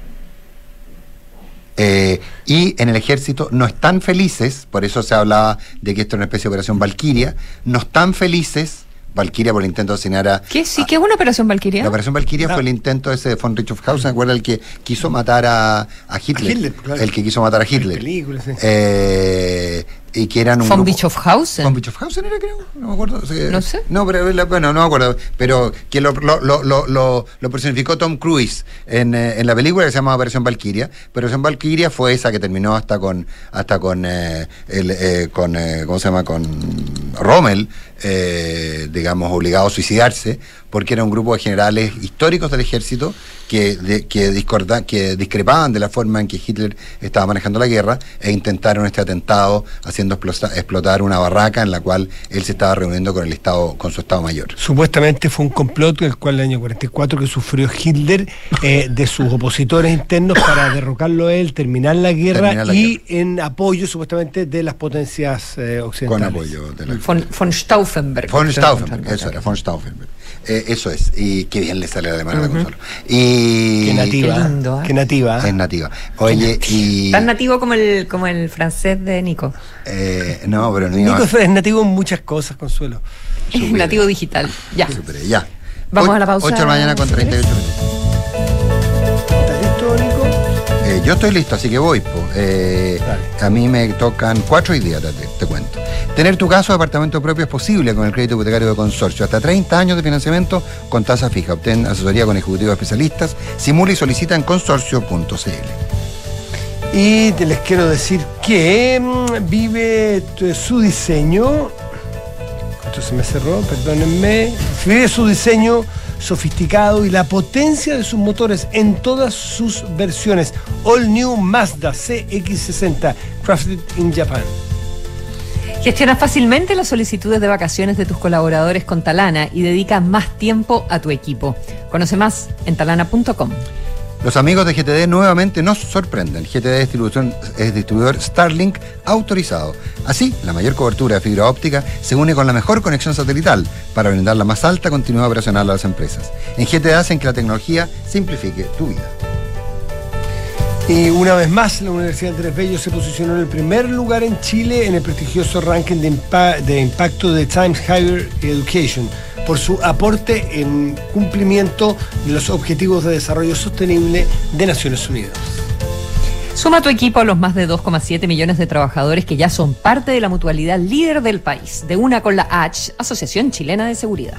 Speaker 2: Eh, y en el ejército no están felices, por eso se hablaba de que esto es una especie de operación Valkyria, no están felices, Valkyria por el intento de asesinar a...
Speaker 3: ¿Qué? ¿Sí?
Speaker 2: a-
Speaker 3: ¿Qué es una operación Valkyria?
Speaker 2: La operación Valkyria fue el intento ese de von Richthofen, ¿acuerda? El que quiso matar a, a Hitler.
Speaker 4: Hitler, claro.
Speaker 2: El que quiso matar a Hitler.
Speaker 4: película, sí.
Speaker 2: Eh, y que eran un
Speaker 3: Von Bischofhausen.
Speaker 2: Von Bischofhausen era, creo. No me acuerdo.
Speaker 3: No sé.
Speaker 2: No, pero bueno, no me acuerdo. Pero que lo, lo, lo, lo, lo- lo personificó Tom Cruise en, eh, en la película que se llama Operación Valkyria. Pero Operación Valkyria fue esa que terminó hasta con hasta con eh, el, eh, con eh, ¿cómo se llama? con Rommel, eh, digamos, obligado a suicidarse, porque era un grupo de generales históricos del ejército que, de- que, discorda- que discrepaban de la forma en que Hitler estaba manejando la guerra e intentaron este atentado haciendo explosa- explotar una barraca en la cual él se estaba reuniendo con el estado con su estado mayor.
Speaker 4: Supuestamente fue un complot el cual el año 44 que sufrió Hitler eh, de sus opositores internos para derrocarlo a él, terminar la guerra
Speaker 2: Terminar la
Speaker 4: y en apoyo supuestamente de las potencias eh,
Speaker 2: Con
Speaker 4: occidentales.
Speaker 2: apoyo de la
Speaker 3: Von, von Stauffenberg.
Speaker 2: Von Stauffenberg, eso era, von Stauffenberg. Eh, eso es, y qué bien le sale la alemana a la consola. Y
Speaker 4: Qué nativa.
Speaker 3: Qué lindo, ¿eh?
Speaker 4: Qué nativa.
Speaker 2: Es nativa. Oye, y.
Speaker 3: Tan nativo como el, como el francés de Nico.
Speaker 2: eh, no, pero el mío.
Speaker 4: Nico es- nativo en muchas cosas, Consuelo.
Speaker 3: Es nativo digital. Ya.
Speaker 2: Ya.
Speaker 3: Vamos
Speaker 2: O-
Speaker 3: a la pausa.
Speaker 2: 8 de la mañana con 38 minutos. Yo estoy listo, así que voy. Eh, a mí me tocan cuatro día, te, te cuento. Tener tu caso de apartamento propio es posible con el crédito hipotecario de consorcio. Hasta 30 años de financiamiento con tasa fija. Obtén asesoría con ejecutivos especialistas. Simula y solicita en consorcio.cl.
Speaker 4: Y te les quiero decir que mm, vive tu- su diseño. Esto se me cerró, perdónenme. Vive su diseño sofisticado y la potencia de sus motores en todas sus versiones. All New Mazda CX60, crafted in Japan.
Speaker 3: Gestiona fácilmente las solicitudes de vacaciones de tus colaboradores con Talana y dedica más tiempo a tu equipo. Conoce más en talana.com.
Speaker 2: Los amigos de GTD nuevamente nos sorprenden. GTD distribución- es distribuidor Starlink autorizado. Así, la mayor cobertura de fibra óptica se une con la mejor conexión satelital para brindar la más alta continuidad operacional a las empresas. En GTD hacen que la tecnología simplifique tu vida.
Speaker 4: Y una vez más, la Universidad Andrés Bello se posicionó en el primer lugar en Chile en el prestigioso ranking de, impa- de impacto de Times Higher Education por su aporte en cumplimiento de los Objetivos de Desarrollo Sostenible de Naciones Unidas.
Speaker 3: Suma tu equipo a los más de 2,7 millones de trabajadores que ya son parte de la mutualidad líder del país, de una con la H, Asociación Chilena de Seguridad.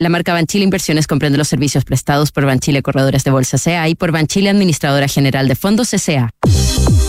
Speaker 5: La marca Banchile Inversiones comprende los servicios prestados por Banchile Corredores de Bolsa CA y por Banchile Administradora General de Fondos CA.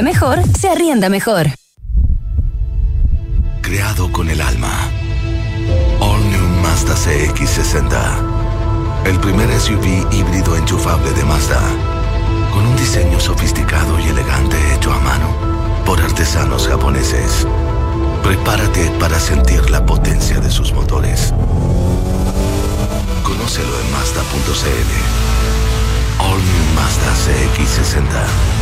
Speaker 6: mejor, se arrienda mejor.
Speaker 7: Creado con el alma. All New Mazda CX60. El primer SUV híbrido enchufable de Mazda. Con un diseño sofisticado y elegante hecho a mano por artesanos japoneses. Prepárate para sentir la potencia de sus motores. Conócelo en Mazda.cl. All New Mazda CX60.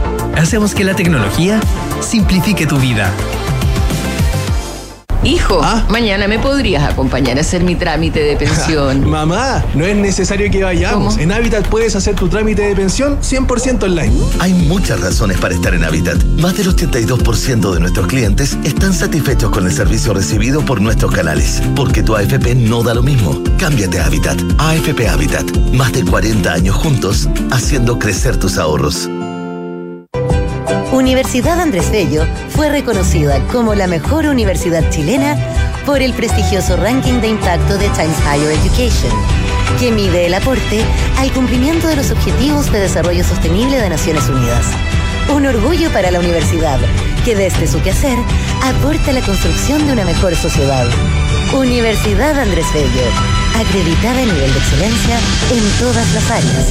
Speaker 8: Hacemos que la tecnología simplifique tu vida.
Speaker 3: Hijo, mañana me podrías acompañar a hacer mi trámite de pensión.
Speaker 9: Mamá, no es necesario que vayamos. En Habitat puedes hacer tu trámite de pensión 100% online.
Speaker 7: Hay muchas razones para estar en Habitat. Más del 82% de nuestros clientes están satisfechos con el servicio recibido por nuestros canales, porque tu AFP no da lo mismo. Cámbiate a Habitat. AFP Habitat. Más de 40 años juntos, haciendo crecer tus ahorros.
Speaker 10: Universidad Andrés Bello fue reconocida como la mejor universidad chilena por el prestigioso ranking de impacto de Times Higher Education, que mide el aporte al cumplimiento de los Objetivos de Desarrollo Sostenible de Naciones Unidas. Un orgullo para la universidad, que desde su quehacer aporta la construcción de una mejor sociedad. Universidad Andrés Bello, acreditada a nivel de excelencia en todas las áreas.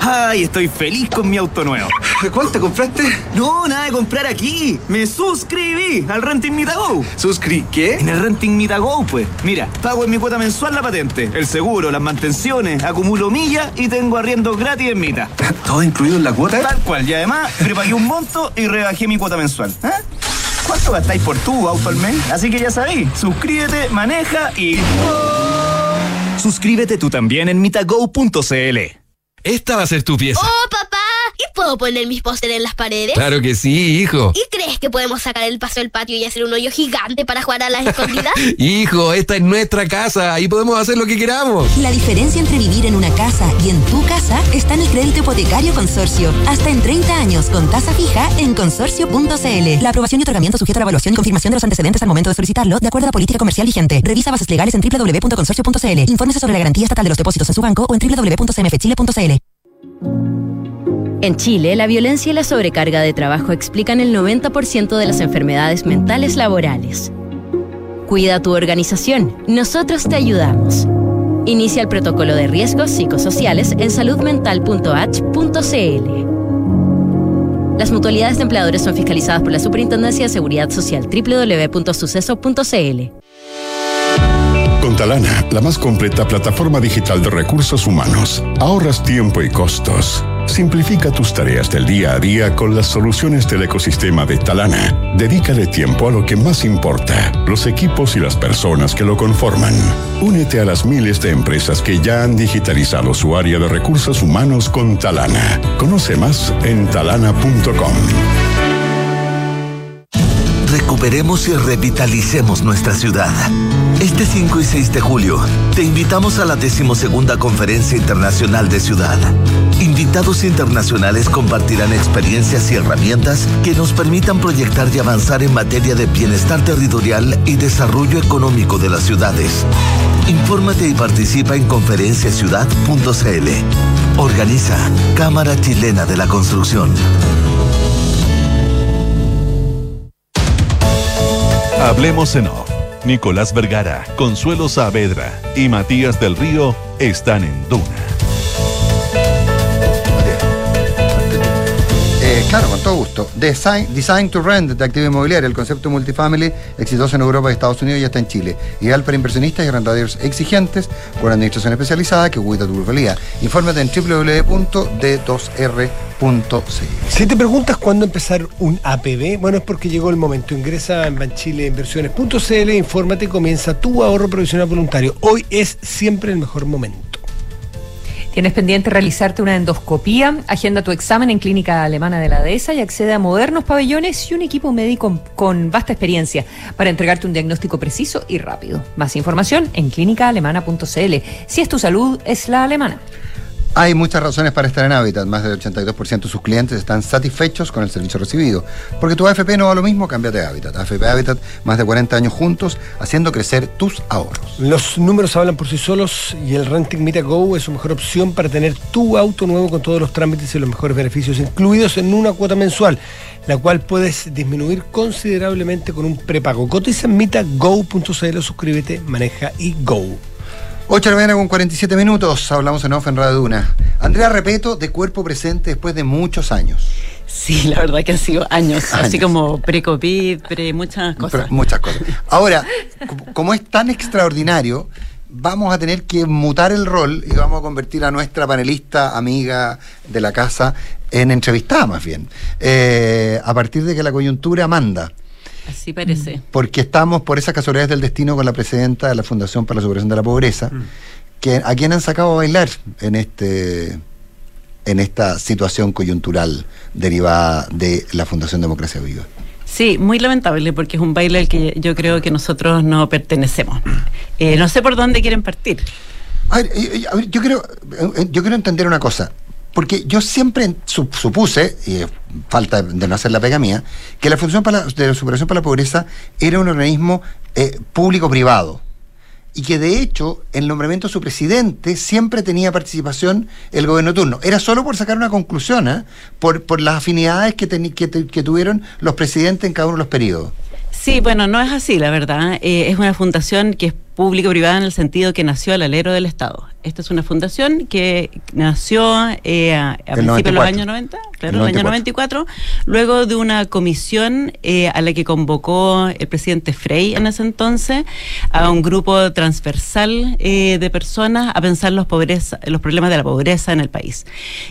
Speaker 11: Ay, estoy feliz con mi auto nuevo.
Speaker 2: ¿Cuál te compraste?
Speaker 11: No, nada de comprar aquí. Me suscribí al Renting Mitago.
Speaker 2: ¿Suscri qué?
Speaker 11: En el Renting Mitago, pues. Mira, pago en mi cuota mensual la patente, el seguro, las mantenciones, acumulo millas y tengo arriendo gratis en Mita.
Speaker 2: ¿Todo incluido en la cuota?
Speaker 11: Tal cual. Y además, prepagué un monto y rebajé mi cuota mensual. ¿Eh? ¿Cuánto gastáis por tu auto al mes? Así que ya sabéis, suscríbete, maneja y... Suscríbete tú también en mitago.cl.
Speaker 12: Esta va a ser tu pieza.
Speaker 13: ¡Oh, papá! ¿Y puedo poner mis pósteres en las paredes?
Speaker 12: Claro que sí, hijo.
Speaker 13: ¿Y crees que podemos sacar el paso del patio y hacer un hoyo gigante para jugar a las escondidas?
Speaker 12: hijo, esta es nuestra casa. Ahí podemos hacer lo que queramos.
Speaker 6: La diferencia entre vivir en una casa y en tu casa está en el crédito hipotecario consorcio. Hasta en 30 años con tasa fija en consorcio.cl. La aprobación y otorgamiento sujeto a la evaluación y confirmación de los antecedentes al momento de solicitarlo, de acuerdo a la política comercial vigente. Revisa bases legales en www.consorcio.cl. Infórmese sobre la garantía estatal de los depósitos en su banco o en www.cmfchile.cl.
Speaker 5: En Chile, la violencia y la sobrecarga de trabajo explican el 90% de las enfermedades mentales laborales. Cuida tu organización, nosotros te ayudamos. Inicia el protocolo de riesgos psicosociales en saludmental.h.cl. Las mutualidades de empleadores son fiscalizadas por la Superintendencia de Seguridad Social www.suceso.cl.
Speaker 14: Con Talana, la más completa plataforma digital de recursos humanos, ahorras tiempo y costos. Simplifica tus tareas del día a día con las soluciones del ecosistema de Talana. Dedícale tiempo a lo que más importa, los equipos y las personas que lo conforman. Únete a las miles de empresas que ya han digitalizado su área de recursos humanos con Talana. Conoce más en talana.com.
Speaker 7: Recuperemos y revitalicemos nuestra ciudad. Este 5 y 6 de julio, te invitamos a la decimosegunda Conferencia Internacional de Ciudad. Invita invitados internacionales compartirán experiencias y herramientas que nos permitan proyectar y avanzar en materia de bienestar territorial y desarrollo económico de las ciudades. Infórmate y participa en conferenciaciudad.cl. Organiza Cámara Chilena de la Construcción.
Speaker 1: Hablemos en off. Nicolás Vergara, Consuelo Saavedra y Matías del Río están en Duna.
Speaker 2: Claro, con todo gusto. Design, Design to Rent de Activo Inmobiliaria, el concepto multifamily exitoso en Europa y Estados Unidos y está en Chile. Ideal para inversionistas y arrendatarios exigentes con administración especializada que cuida tu propiedad. Infórmate en www.d2r.cl.
Speaker 4: Si te preguntas cuándo empezar un APB, bueno, es porque llegó el momento. Ingresa en banchileinversiones.cl, infórmate y comienza tu ahorro provisional voluntario. Hoy es siempre el mejor momento.
Speaker 3: Tienes pendiente realizarte una endoscopía, agenda tu examen en Clínica Alemana de la Dehesa y accede a modernos pabellones y un equipo médico con vasta experiencia para entregarte un diagnóstico preciso y rápido. Más información en clínicaalemana.cl. Si es tu salud, es la alemana.
Speaker 2: Hay muchas razones para estar en Habitat. Más del 82% de sus clientes están satisfechos con el servicio recibido. Porque tu AFP no va lo mismo, cámbiate a Habitat. AFP Habitat, más de 40 años juntos, haciendo crecer tus ahorros.
Speaker 4: Los números hablan por sí solos y el Renting Mita Go es su mejor opción para tener tu auto nuevo con todos los trámites y los mejores beneficios incluidos en una cuota mensual, la cual puedes disminuir considerablemente con un prepago. Cotiza en mitago.cl, suscríbete, maneja y go.
Speaker 2: 8 de la mañana con 47 minutos, hablamos en off en Radio Duna. Andrea Repeto, de cuerpo presente después de muchos años.
Speaker 15: Sí, la verdad que han sido años, así como pre-COVID, pre muchas cosas.
Speaker 2: Pero muchas cosas. Ahora, como- como es tan extraordinario, vamos a tener que mutar el rol y vamos a convertir a nuestra panelista, amiga de la casa, en entrevistada más bien, eh, a partir de que la coyuntura manda.
Speaker 15: Así parece.
Speaker 2: Porque estamos por esas casualidades del destino con la presidenta de la Fundación para la Superación de la Pobreza, que, a quien han sacado a bailar en este en esta situación coyuntural derivada de la Fundación Democracia Viva.
Speaker 15: Sí, muy lamentable porque es un baile al que yo creo que nosotros no pertenecemos. Eh, no sé por dónde quieren partir.
Speaker 2: A ver, eh, eh, a ver, yo quiero, eh, yo quiero entender una cosa. Porque yo siempre su- supuse, y falta de no hacer la pega mía, que la Fundación para la, de la Superación para la Pobreza era un organismo eh, público-privado. Y que de hecho, el nombramiento de su presidente siempre tenía participación el gobierno turno. Era solo por sacar una conclusión, ¿eh? por, las afinidades que, teni- que, te- que tuvieron los presidentes en cada uno de los periodos.
Speaker 15: Sí, bueno, no es así, la verdad. Eh, es una fundación que es público-privada en el sentido que nació al alero del Estado. Esta es una fundación que nació eh, a, a principios de los
Speaker 2: 94.
Speaker 15: años 90, claro,
Speaker 2: El
Speaker 15: el año 94, luego de una comisión eh, a la que convocó el presidente Frey en ese entonces, a un grupo transversal eh, de personas a pensar los, pobreza, los problemas de la pobreza en el país.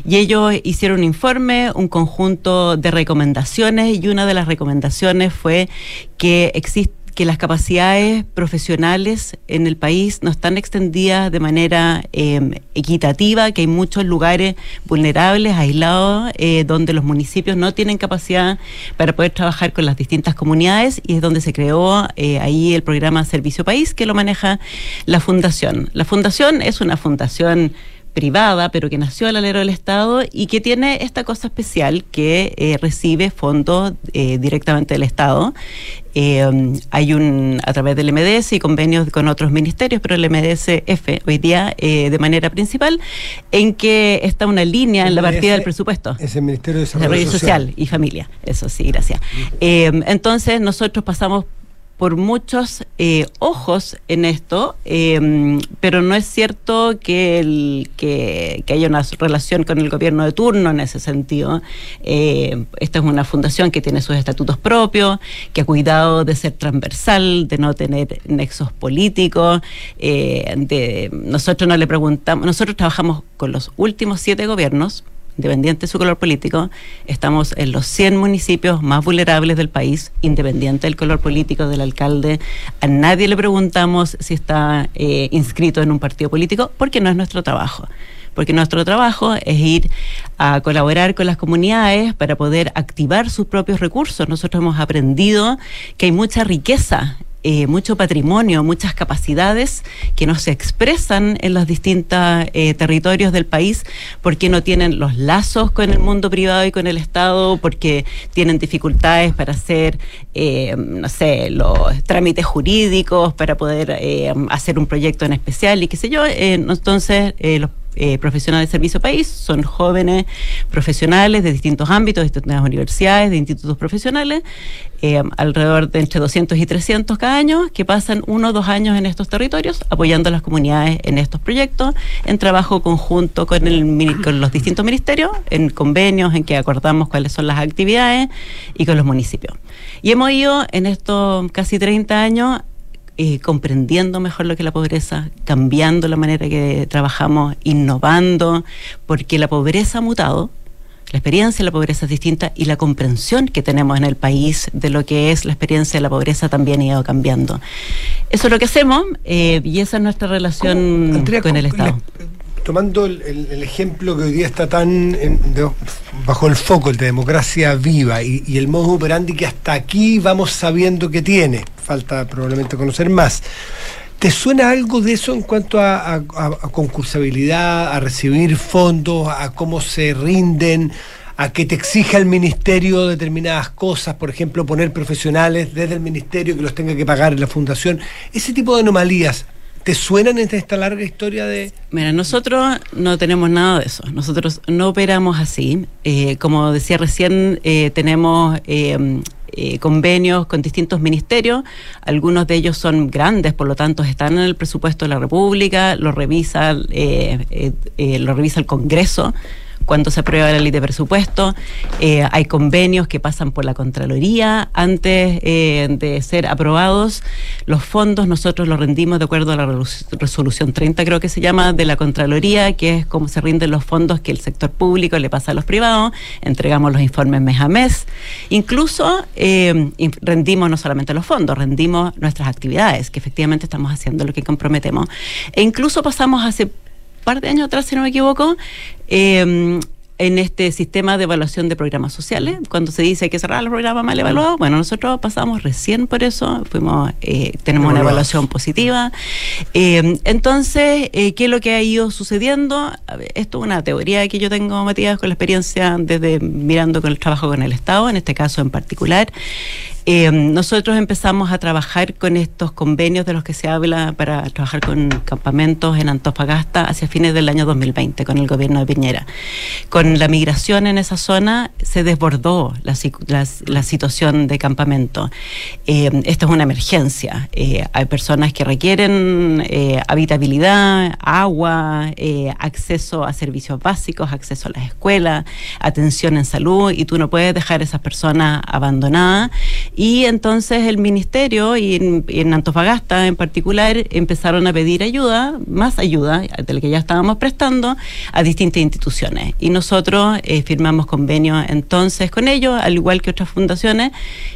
Speaker 15: Y ellos hicieron un informe, un conjunto de recomendaciones, y una de las recomendaciones fue que existe que las capacidades profesionales en el país no están extendidas de manera eh, equitativa, que hay muchos lugares vulnerables, aislados, eh, donde los municipios no tienen capacidad para poder trabajar con las distintas comunidades y es donde se creó eh, ahí el programa Servicio País que lo maneja la Fundación. La Fundación es una fundación privada, pero que nació al alero del Estado y que tiene esta cosa especial que eh, recibe fondos eh, directamente del Estado. Eh, hay un, a través del MDS y convenios con otros ministerios, pero el MDS-F hoy día eh, de manera principal, en que está una línea en la partida del presupuesto.
Speaker 4: Es el Ministerio de Desarrollo,
Speaker 15: Desarrollo social. y familia, eso sí, gracias. Eh, entonces nosotros pasamos por muchos eh, ojos en esto, eh, pero no es cierto que, el, que, haya una relación con el gobierno de turno en ese sentido. Eh, esta es una fundación que tiene sus estatutos propios, que ha cuidado de ser transversal, de no tener nexos políticos. de, nosotros no le preguntamos, nosotros trabajamos con los últimos siete gobiernos independiente de su color político, estamos en los 100 municipios más vulnerables del país, independiente del color político del alcalde. A nadie le preguntamos si está eh, inscrito en un partido político, porque no es nuestro trabajo. Porque nuestro trabajo es ir a colaborar con las comunidades para poder activar sus propios recursos. Nosotros hemos aprendido que hay mucha riqueza eh, mucho patrimonio, muchas capacidades que no se expresan en los distintos eh, territorios del país porque no tienen los lazos con el mundo privado y con el Estado, porque tienen dificultades para hacer, eh, no sé, los trámites jurídicos, para poder hacer un proyecto en especial y qué sé yo. Entonces, los eh, profesionales de servicio país son jóvenes profesionales de distintos ámbitos, de distintas universidades, de institutos profesionales, eh, alrededor de entre 200 y 300 cada año, que pasan uno o dos años en estos territorios apoyando a las comunidades en estos proyectos, en trabajo conjunto con los distintos ministerios, en convenios en que acordamos cuáles son las actividades y con los municipios. Y hemos ido en estos casi 30 años eh, comprendiendo mejor lo que es la pobreza, cambiando la manera que trabajamos, innovando, porque la pobreza ha mutado, la experiencia de la pobreza es distinta y la comprensión que tenemos en el país de lo que es la experiencia de la pobreza también ha ido cambiando. Eso es lo que hacemos eh, y esa es nuestra relación
Speaker 4: Andrea,
Speaker 15: con el
Speaker 4: ¿cómo
Speaker 15: Estado.
Speaker 4: tomando el, el- el ejemplo que hoy día está tan en- de- bajo el foco, el de democracia viva y, y el modo operandi que hasta aquí vamos sabiendo que tiene, falta probablemente conocer más. ¿Te suena algo de eso en cuanto a, concursabilidad, a recibir fondos, a cómo se rinden, a que te exija el ministerio determinadas cosas, por ejemplo, poner profesionales desde el ministerio que los tenga que pagar en la fundación? Ese tipo de anomalías, ¿te suenan en esta larga historia de,
Speaker 15: Mira, nosotros no tenemos nada de eso. Nosotros no operamos así. Eh, como decía recién, eh, tenemos eh, eh, convenios con distintos ministerios. Algunos de ellos son grandes, por lo tanto están en el presupuesto de la República. Lo revisa, eh, eh, eh, lo revisa el Congreso cuando se aprueba la ley de presupuesto. Eh, hay convenios que pasan por la Contraloría antes eh, de ser aprobados. Los fondos nosotros los rendimos de acuerdo a la resolu- resolución 30, creo que se llama, de la Contraloría, que es cómo se rinden los fondos que el sector público le pasa a los privados. Entregamos los informes mes a mes. Incluso eh, rendimos no solamente los fondos, rendimos nuestras actividades, que efectivamente estamos haciendo lo que comprometemos. E incluso pasamos hace par de años atrás, si no me equivoco, eh, en este sistema de evaluación de programas sociales, cuando se dice que cerrar los programas mal evaluados, bueno, nosotros pasamos recién por eso, fuimos, eh, tenemos una evaluación positiva. Eh, entonces, eh, ¿qué es lo que ha ido sucediendo? Esto es una teoría que yo tengo, Matías, con la experiencia desde mirando con el trabajo con el Estado, en este caso en particular. Eh, nosotros empezamos a trabajar con estos convenios de los que se habla para trabajar con campamentos en Antofagasta hacia fines del año 2020 con el gobierno de Piñera. Con la migración en esa zona se desbordó la, la- la situación de campamento. Eh, esta es una emergencia. Eh, hay personas que requieren eh, habitabilidad, agua, eh, acceso a servicios básicos, acceso a las escuelas, atención en salud y tú no puedes dejar a esas personas abandonadas. Y entonces el ministerio y en, Antofagasta en particular empezaron a pedir ayuda, más ayuda de la que ya estábamos prestando a distintas instituciones. Y nosotros eh, firmamos convenios entonces con ellos, al igual que otras fundaciones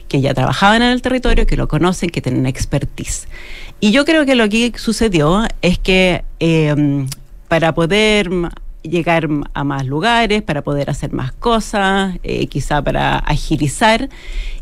Speaker 15: que ya trabajaban en el territorio, que lo conocen, que tienen expertise. Y yo creo que lo que sucedió es que eh, para poder llegar a más lugares, para poder hacer más cosas, eh, quizá para agilizar,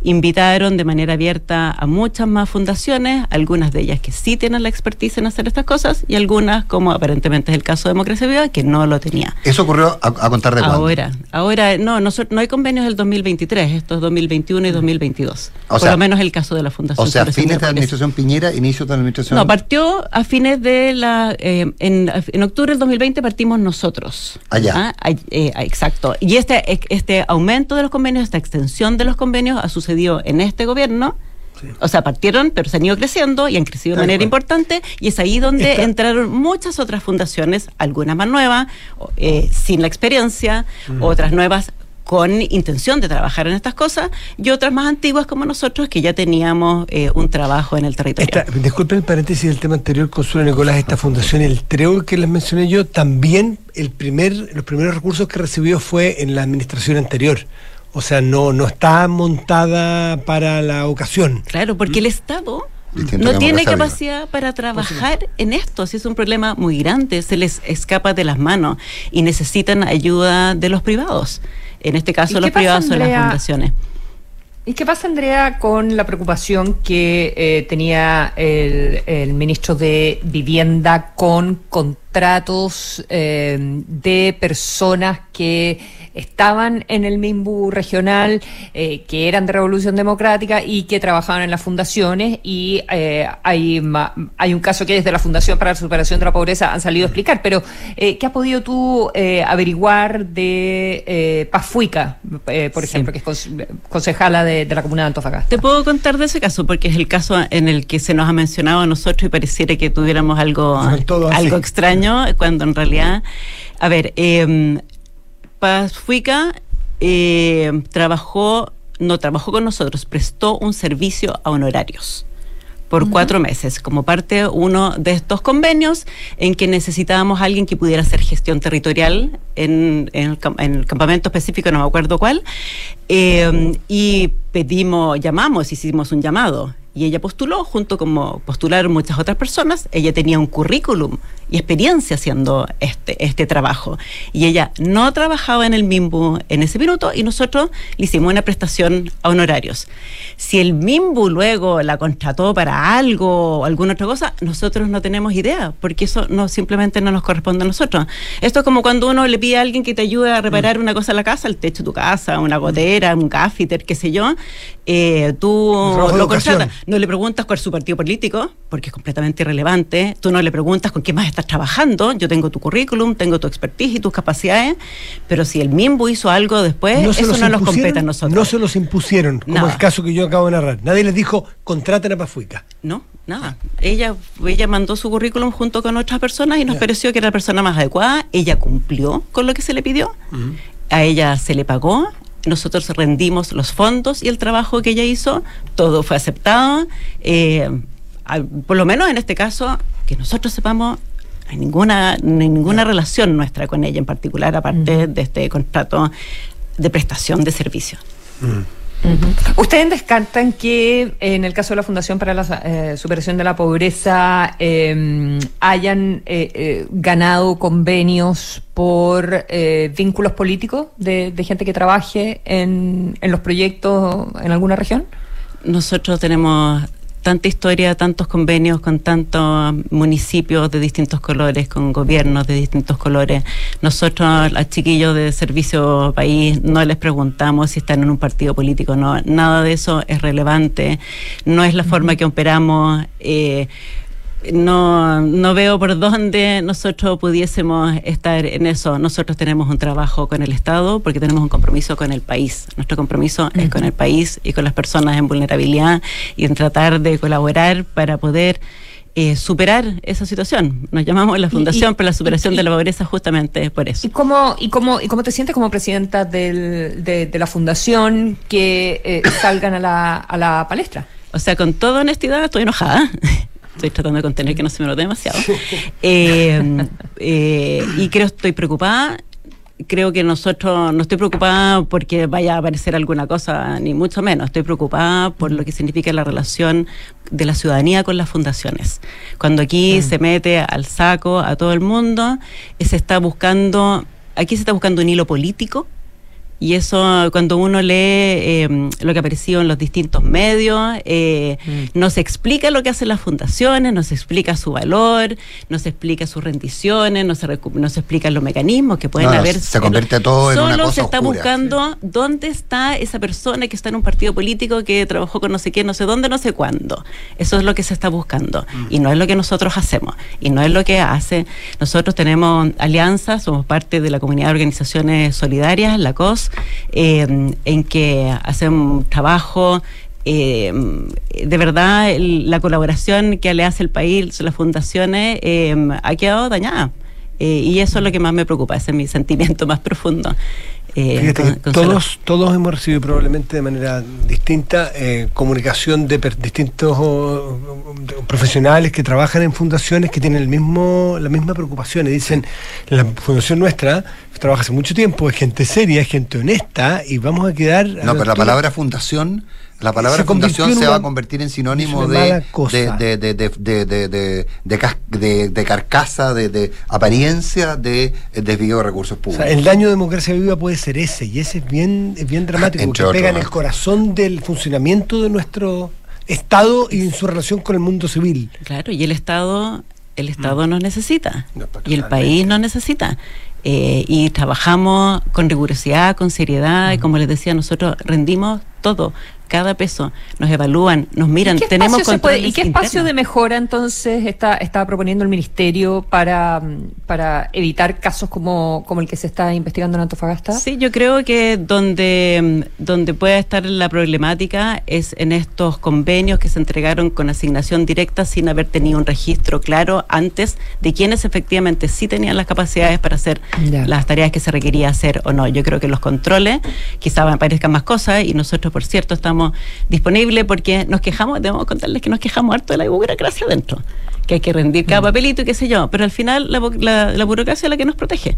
Speaker 15: invitaron de manera abierta a muchas más fundaciones, algunas de ellas que sí tienen la expertise en hacer estas cosas y algunas, como aparentemente es el caso de Democracia Viva, que no lo tenía.
Speaker 2: Eso ocurrió a, a contar de cuándo.
Speaker 15: Ahora, ahora no, nosotros, no hay convenios del 2023, esto es 2021 y 2022.
Speaker 2: O
Speaker 15: Por
Speaker 2: sea-
Speaker 15: lo menos el caso de la Fundación.
Speaker 2: O sea, fines de la administración Piñera, inicio de la administración.
Speaker 15: No, partió a fines de la. eh, en, en octubre del 2020 partimos nosotros.
Speaker 2: Allá.
Speaker 15: Ah, eh, ah, exacto. Y este, este aumento de los convenios, esta extensión de los convenios ha sucedido en este gobierno. O sea, partieron, pero se han ido creciendo y han crecido de manera importante. Y es ahí donde entraron muchas otras fundaciones, algunas más nuevas, eh, sin la experiencia, otras nuevas con intención de trabajar en estas cosas, y otras más antiguas como nosotros que ya teníamos eh, un trabajo en el territorio.
Speaker 4: Esta, disculpen el paréntesis del tema anterior, Consuelo Nicolás, esta fundación, el TREOL que les mencioné yo, también el primer, los primeros recursos que recibió fue en la administración anterior. O sea, no, no está montada para la ocasión.
Speaker 15: Claro, porque el Estado
Speaker 2: Distinto
Speaker 15: no tiene capacidad para trabajar en esto. Si es un problema muy grande, se les escapa de las manos y necesitan ayuda de los privados. En este
Speaker 3: ¿Y
Speaker 15: caso, los
Speaker 3: pasa,
Speaker 15: privados son las fundaciones.
Speaker 3: ¿Y qué pasa, Andrea, con la preocupación que eh, tenía el, el ministro de Vivienda con contratos eh, de personas que estaban en el MIMBU regional, eh, que eran de Revolución Democrática y que trabajaban en las fundaciones. Y eh, hay, ma- hay un caso que desde la Fundación para la Superación de la Pobreza han salido a explicar. Pero, eh, ¿qué has podido tú eh, averiguar de eh, Pafuica, eh, por
Speaker 15: Sí.
Speaker 3: ejemplo, que es concejala de, de la comuna de Antofagasta?
Speaker 15: Te puedo contar de ese caso porque es el caso en el que se nos ha mencionado a nosotros y pareciera que tuviéramos algo, algo extraño, cuando en realidad, a ver, eh, Paz Fuica eh, trabajó, no trabajó con nosotros, prestó un servicio a honorarios por cuatro meses, como parte uno de estos convenios en que necesitábamos a alguien que pudiera hacer gestión territorial en, en el, en el campamento específico, no me acuerdo cuál, eh, y pedimos, llamamos, hicimos un llamado. Y ella postuló, junto como postularon muchas otras personas, ella tenía un currículum y experiencia haciendo este, este trabajo. Y ella no trabajaba en el MIMBU en ese minuto y nosotros le hicimos una prestación a honorarios. Si el MIMBU luego la contrató para algo o alguna otra cosa, nosotros no tenemos idea, porque eso no simplemente no nos corresponde a nosotros. Esto es como cuando uno le pide a alguien que te ayude a reparar una cosa en la casa, el techo de tu casa, una gotera, un gaffiter, qué sé yo, eh, tú lo contratas. No le preguntas cuál es su partido político, porque es completamente irrelevante. Tú no le preguntas con qué más estás trabajando. Yo tengo tu currículum, tengo tu expertise y tus capacidades, pero si el MIMBU hizo algo después, eso no nos compete a nosotros.
Speaker 4: No se los impusieron, como
Speaker 15: Nada.
Speaker 4: el caso que yo acabo de narrar. Nadie les dijo, contraten a Pafuica.
Speaker 15: No, nada. Ella, ella mandó su currículum junto con otras personas y nos pareció que era la persona más adecuada. Ella cumplió con lo que se le pidió. A ella se le pagó. Nosotros rendimos los fondos y el trabajo que ella hizo, todo fue aceptado. Eh, al- por lo menos en este caso, que nosotros sepamos, no hay ninguna, no ninguna relación nuestra con ella en particular, aparte de este contrato de prestación de servicio.
Speaker 3: ¿Ustedes descartan que en el caso de la Fundación para la eh, Superación de la Pobreza eh, hayan eh, eh, ganado convenios por eh, vínculos políticos de, de gente que trabaje en, en los proyectos en alguna región?
Speaker 15: Nosotros tenemos tanta historia, tantos convenios con tantos municipios de distintos colores, con gobiernos de distintos colores. Nosotros, a chiquillos de servicio país, no les preguntamos si están en un partido político, no. Nada de eso es relevante. No es la forma que operamos. eh, no, no veo por dónde nosotros pudiésemos estar en eso. Nosotros tenemos un trabajo con el Estado porque tenemos un compromiso con el país. Nuestro compromiso es con el país y con las personas en vulnerabilidad y en tratar de colaborar para poder eh, superar esa situación. Nos llamamos la Fundación para la Superación de la Pobreza justamente por eso.
Speaker 3: ¿Y cómo, y cómo, y cómo te sientes como presidenta del- de, de la Fundación que eh, salgan a la, a la palestra?
Speaker 15: O sea, con toda honestidad, estoy enojada. Estoy tratando de contener que no se me note demasiado. Eh, eh, y creo estoy preocupada. Creo que nosotros no estoy preocupada porque vaya a aparecer alguna cosa, ni mucho menos. Estoy preocupada por lo que significa la relación de la ciudadanía con las fundaciones. Cuando aquí se mete al saco a todo el mundo, eh, se está buscando, aquí se está buscando un hilo político y eso, cuando uno lee eh, lo que ha aparecido en los distintos medios, eh, nos explica lo que hacen las fundaciones, nos explica su valor, nos explica sus rendiciones, nos, recu- nos explica los mecanismos que pueden
Speaker 2: No,
Speaker 15: haber.
Speaker 2: se convierte todo en
Speaker 15: Solo
Speaker 2: una cosa
Speaker 15: se está
Speaker 2: oscura.
Speaker 15: buscando dónde está esa persona que está en un partido político que trabajó con no sé qué, no sé dónde, no sé cuándo. Eso es lo que se está buscando. Y no es lo que nosotros hacemos. Y no es lo que hace. Nosotros tenemos alianzas, somos parte de la comunidad de organizaciones solidarias, la COS, eh, en que hacemos trabajo. eh, de verdad, la colaboración que le hace el país, las fundaciones, eh, ha quedado dañada. Eh, y eso es lo que más me preocupa, ese es mi sentimiento más profundo. Eh,
Speaker 4: Fíjate
Speaker 15: con-
Speaker 4: que
Speaker 15: con Solo-
Speaker 4: todos, todos hemos recibido probablemente de manera distinta eh, comunicación de per- distintos oh, profesionales que trabajan en fundaciones que tienen el mismo, la misma preocupación y dicen, la fundación nuestra trabaja hace mucho tiempo, es gente seria, es gente honesta y vamos a quedar... a
Speaker 2: No, pero la palabra fundación La palabra
Speaker 4: Se
Speaker 2: fundación se va a convertir en sinónimo de, de, de, de, de, de, de, de- de cas- de- de carcasa, de, de apariencia de eh, desvío de recursos
Speaker 4: O
Speaker 2: públicos.
Speaker 4: sea, el daño de democracia viva puede ser ese, y ese es bien, es bien dramático,
Speaker 2: Entre
Speaker 4: porque pega en el corazón del funcionamiento de nuestro Estado y en su relación con el mundo civil.
Speaker 15: Claro, y el Estado, el Estado
Speaker 4: Mm.
Speaker 15: nos necesita y el país nos necesita. Eh, y trabajamos con rigurosidad, con seriedad, y como les decía, nosotros rendimos todo, cada peso, nos evalúan, nos miran,
Speaker 3: ¿Y qué
Speaker 15: tenemos
Speaker 3: se puede- ¿Y qué espacio de mejora entonces está, está proponiendo el Ministerio para, mm, para evitar casos como, como el que se está investigando en Antofagasta?
Speaker 15: Sí, yo creo que donde, mm, donde puede estar la problemática es en estos convenios que se entregaron con asignación directa sin haber tenido un registro claro antes de quienes efectivamente sí tenían las capacidades para hacer
Speaker 3: Ya.
Speaker 15: las tareas que se requería hacer o no. Yo creo que los controles quizás me parezcan más cosas y nosotros, por cierto, estamos disponibles porque nos quejamos, debemos contarles que nos quejamos harto de la burocracia adentro, que hay que rendir cada papelito y qué sé yo, pero al final la- la burocracia es la que nos protege.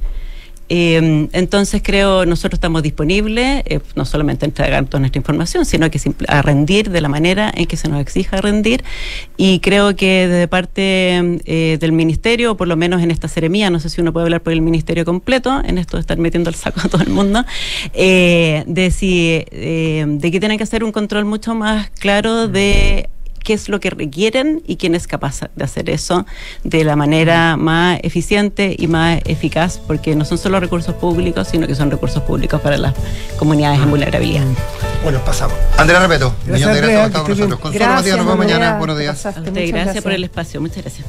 Speaker 15: Eh, entonces creo nosotros estamos disponibles eh, no solamente a entregar toda nuestra información, sino que a rendir de la manera en que se nos exija rendir. Y creo que desde parte eh, del ministerio, o por lo menos en esta seremía, no sé si uno puede hablar por el ministerio completo, en esto de estar metiendo el saco a todo el mundo, eh, de si de que tienen que hacer un control mucho más claro de qué es lo que requieren y quién es capaz de hacer eso de la manera más eficiente y más eficaz, porque no son solo recursos públicos, sino que son recursos públicos para las comunidades en vulnerabilidad.
Speaker 4: Bueno, pasamos.
Speaker 2: Andrea Repeto,
Speaker 4: Gracias,
Speaker 2: millón de gracias por estar con nosotros. Consuelo Matías, nos vemos mañana. Buenos días.
Speaker 15: A usted,
Speaker 3: gracias.
Speaker 15: por el espacio. Muchas gracias.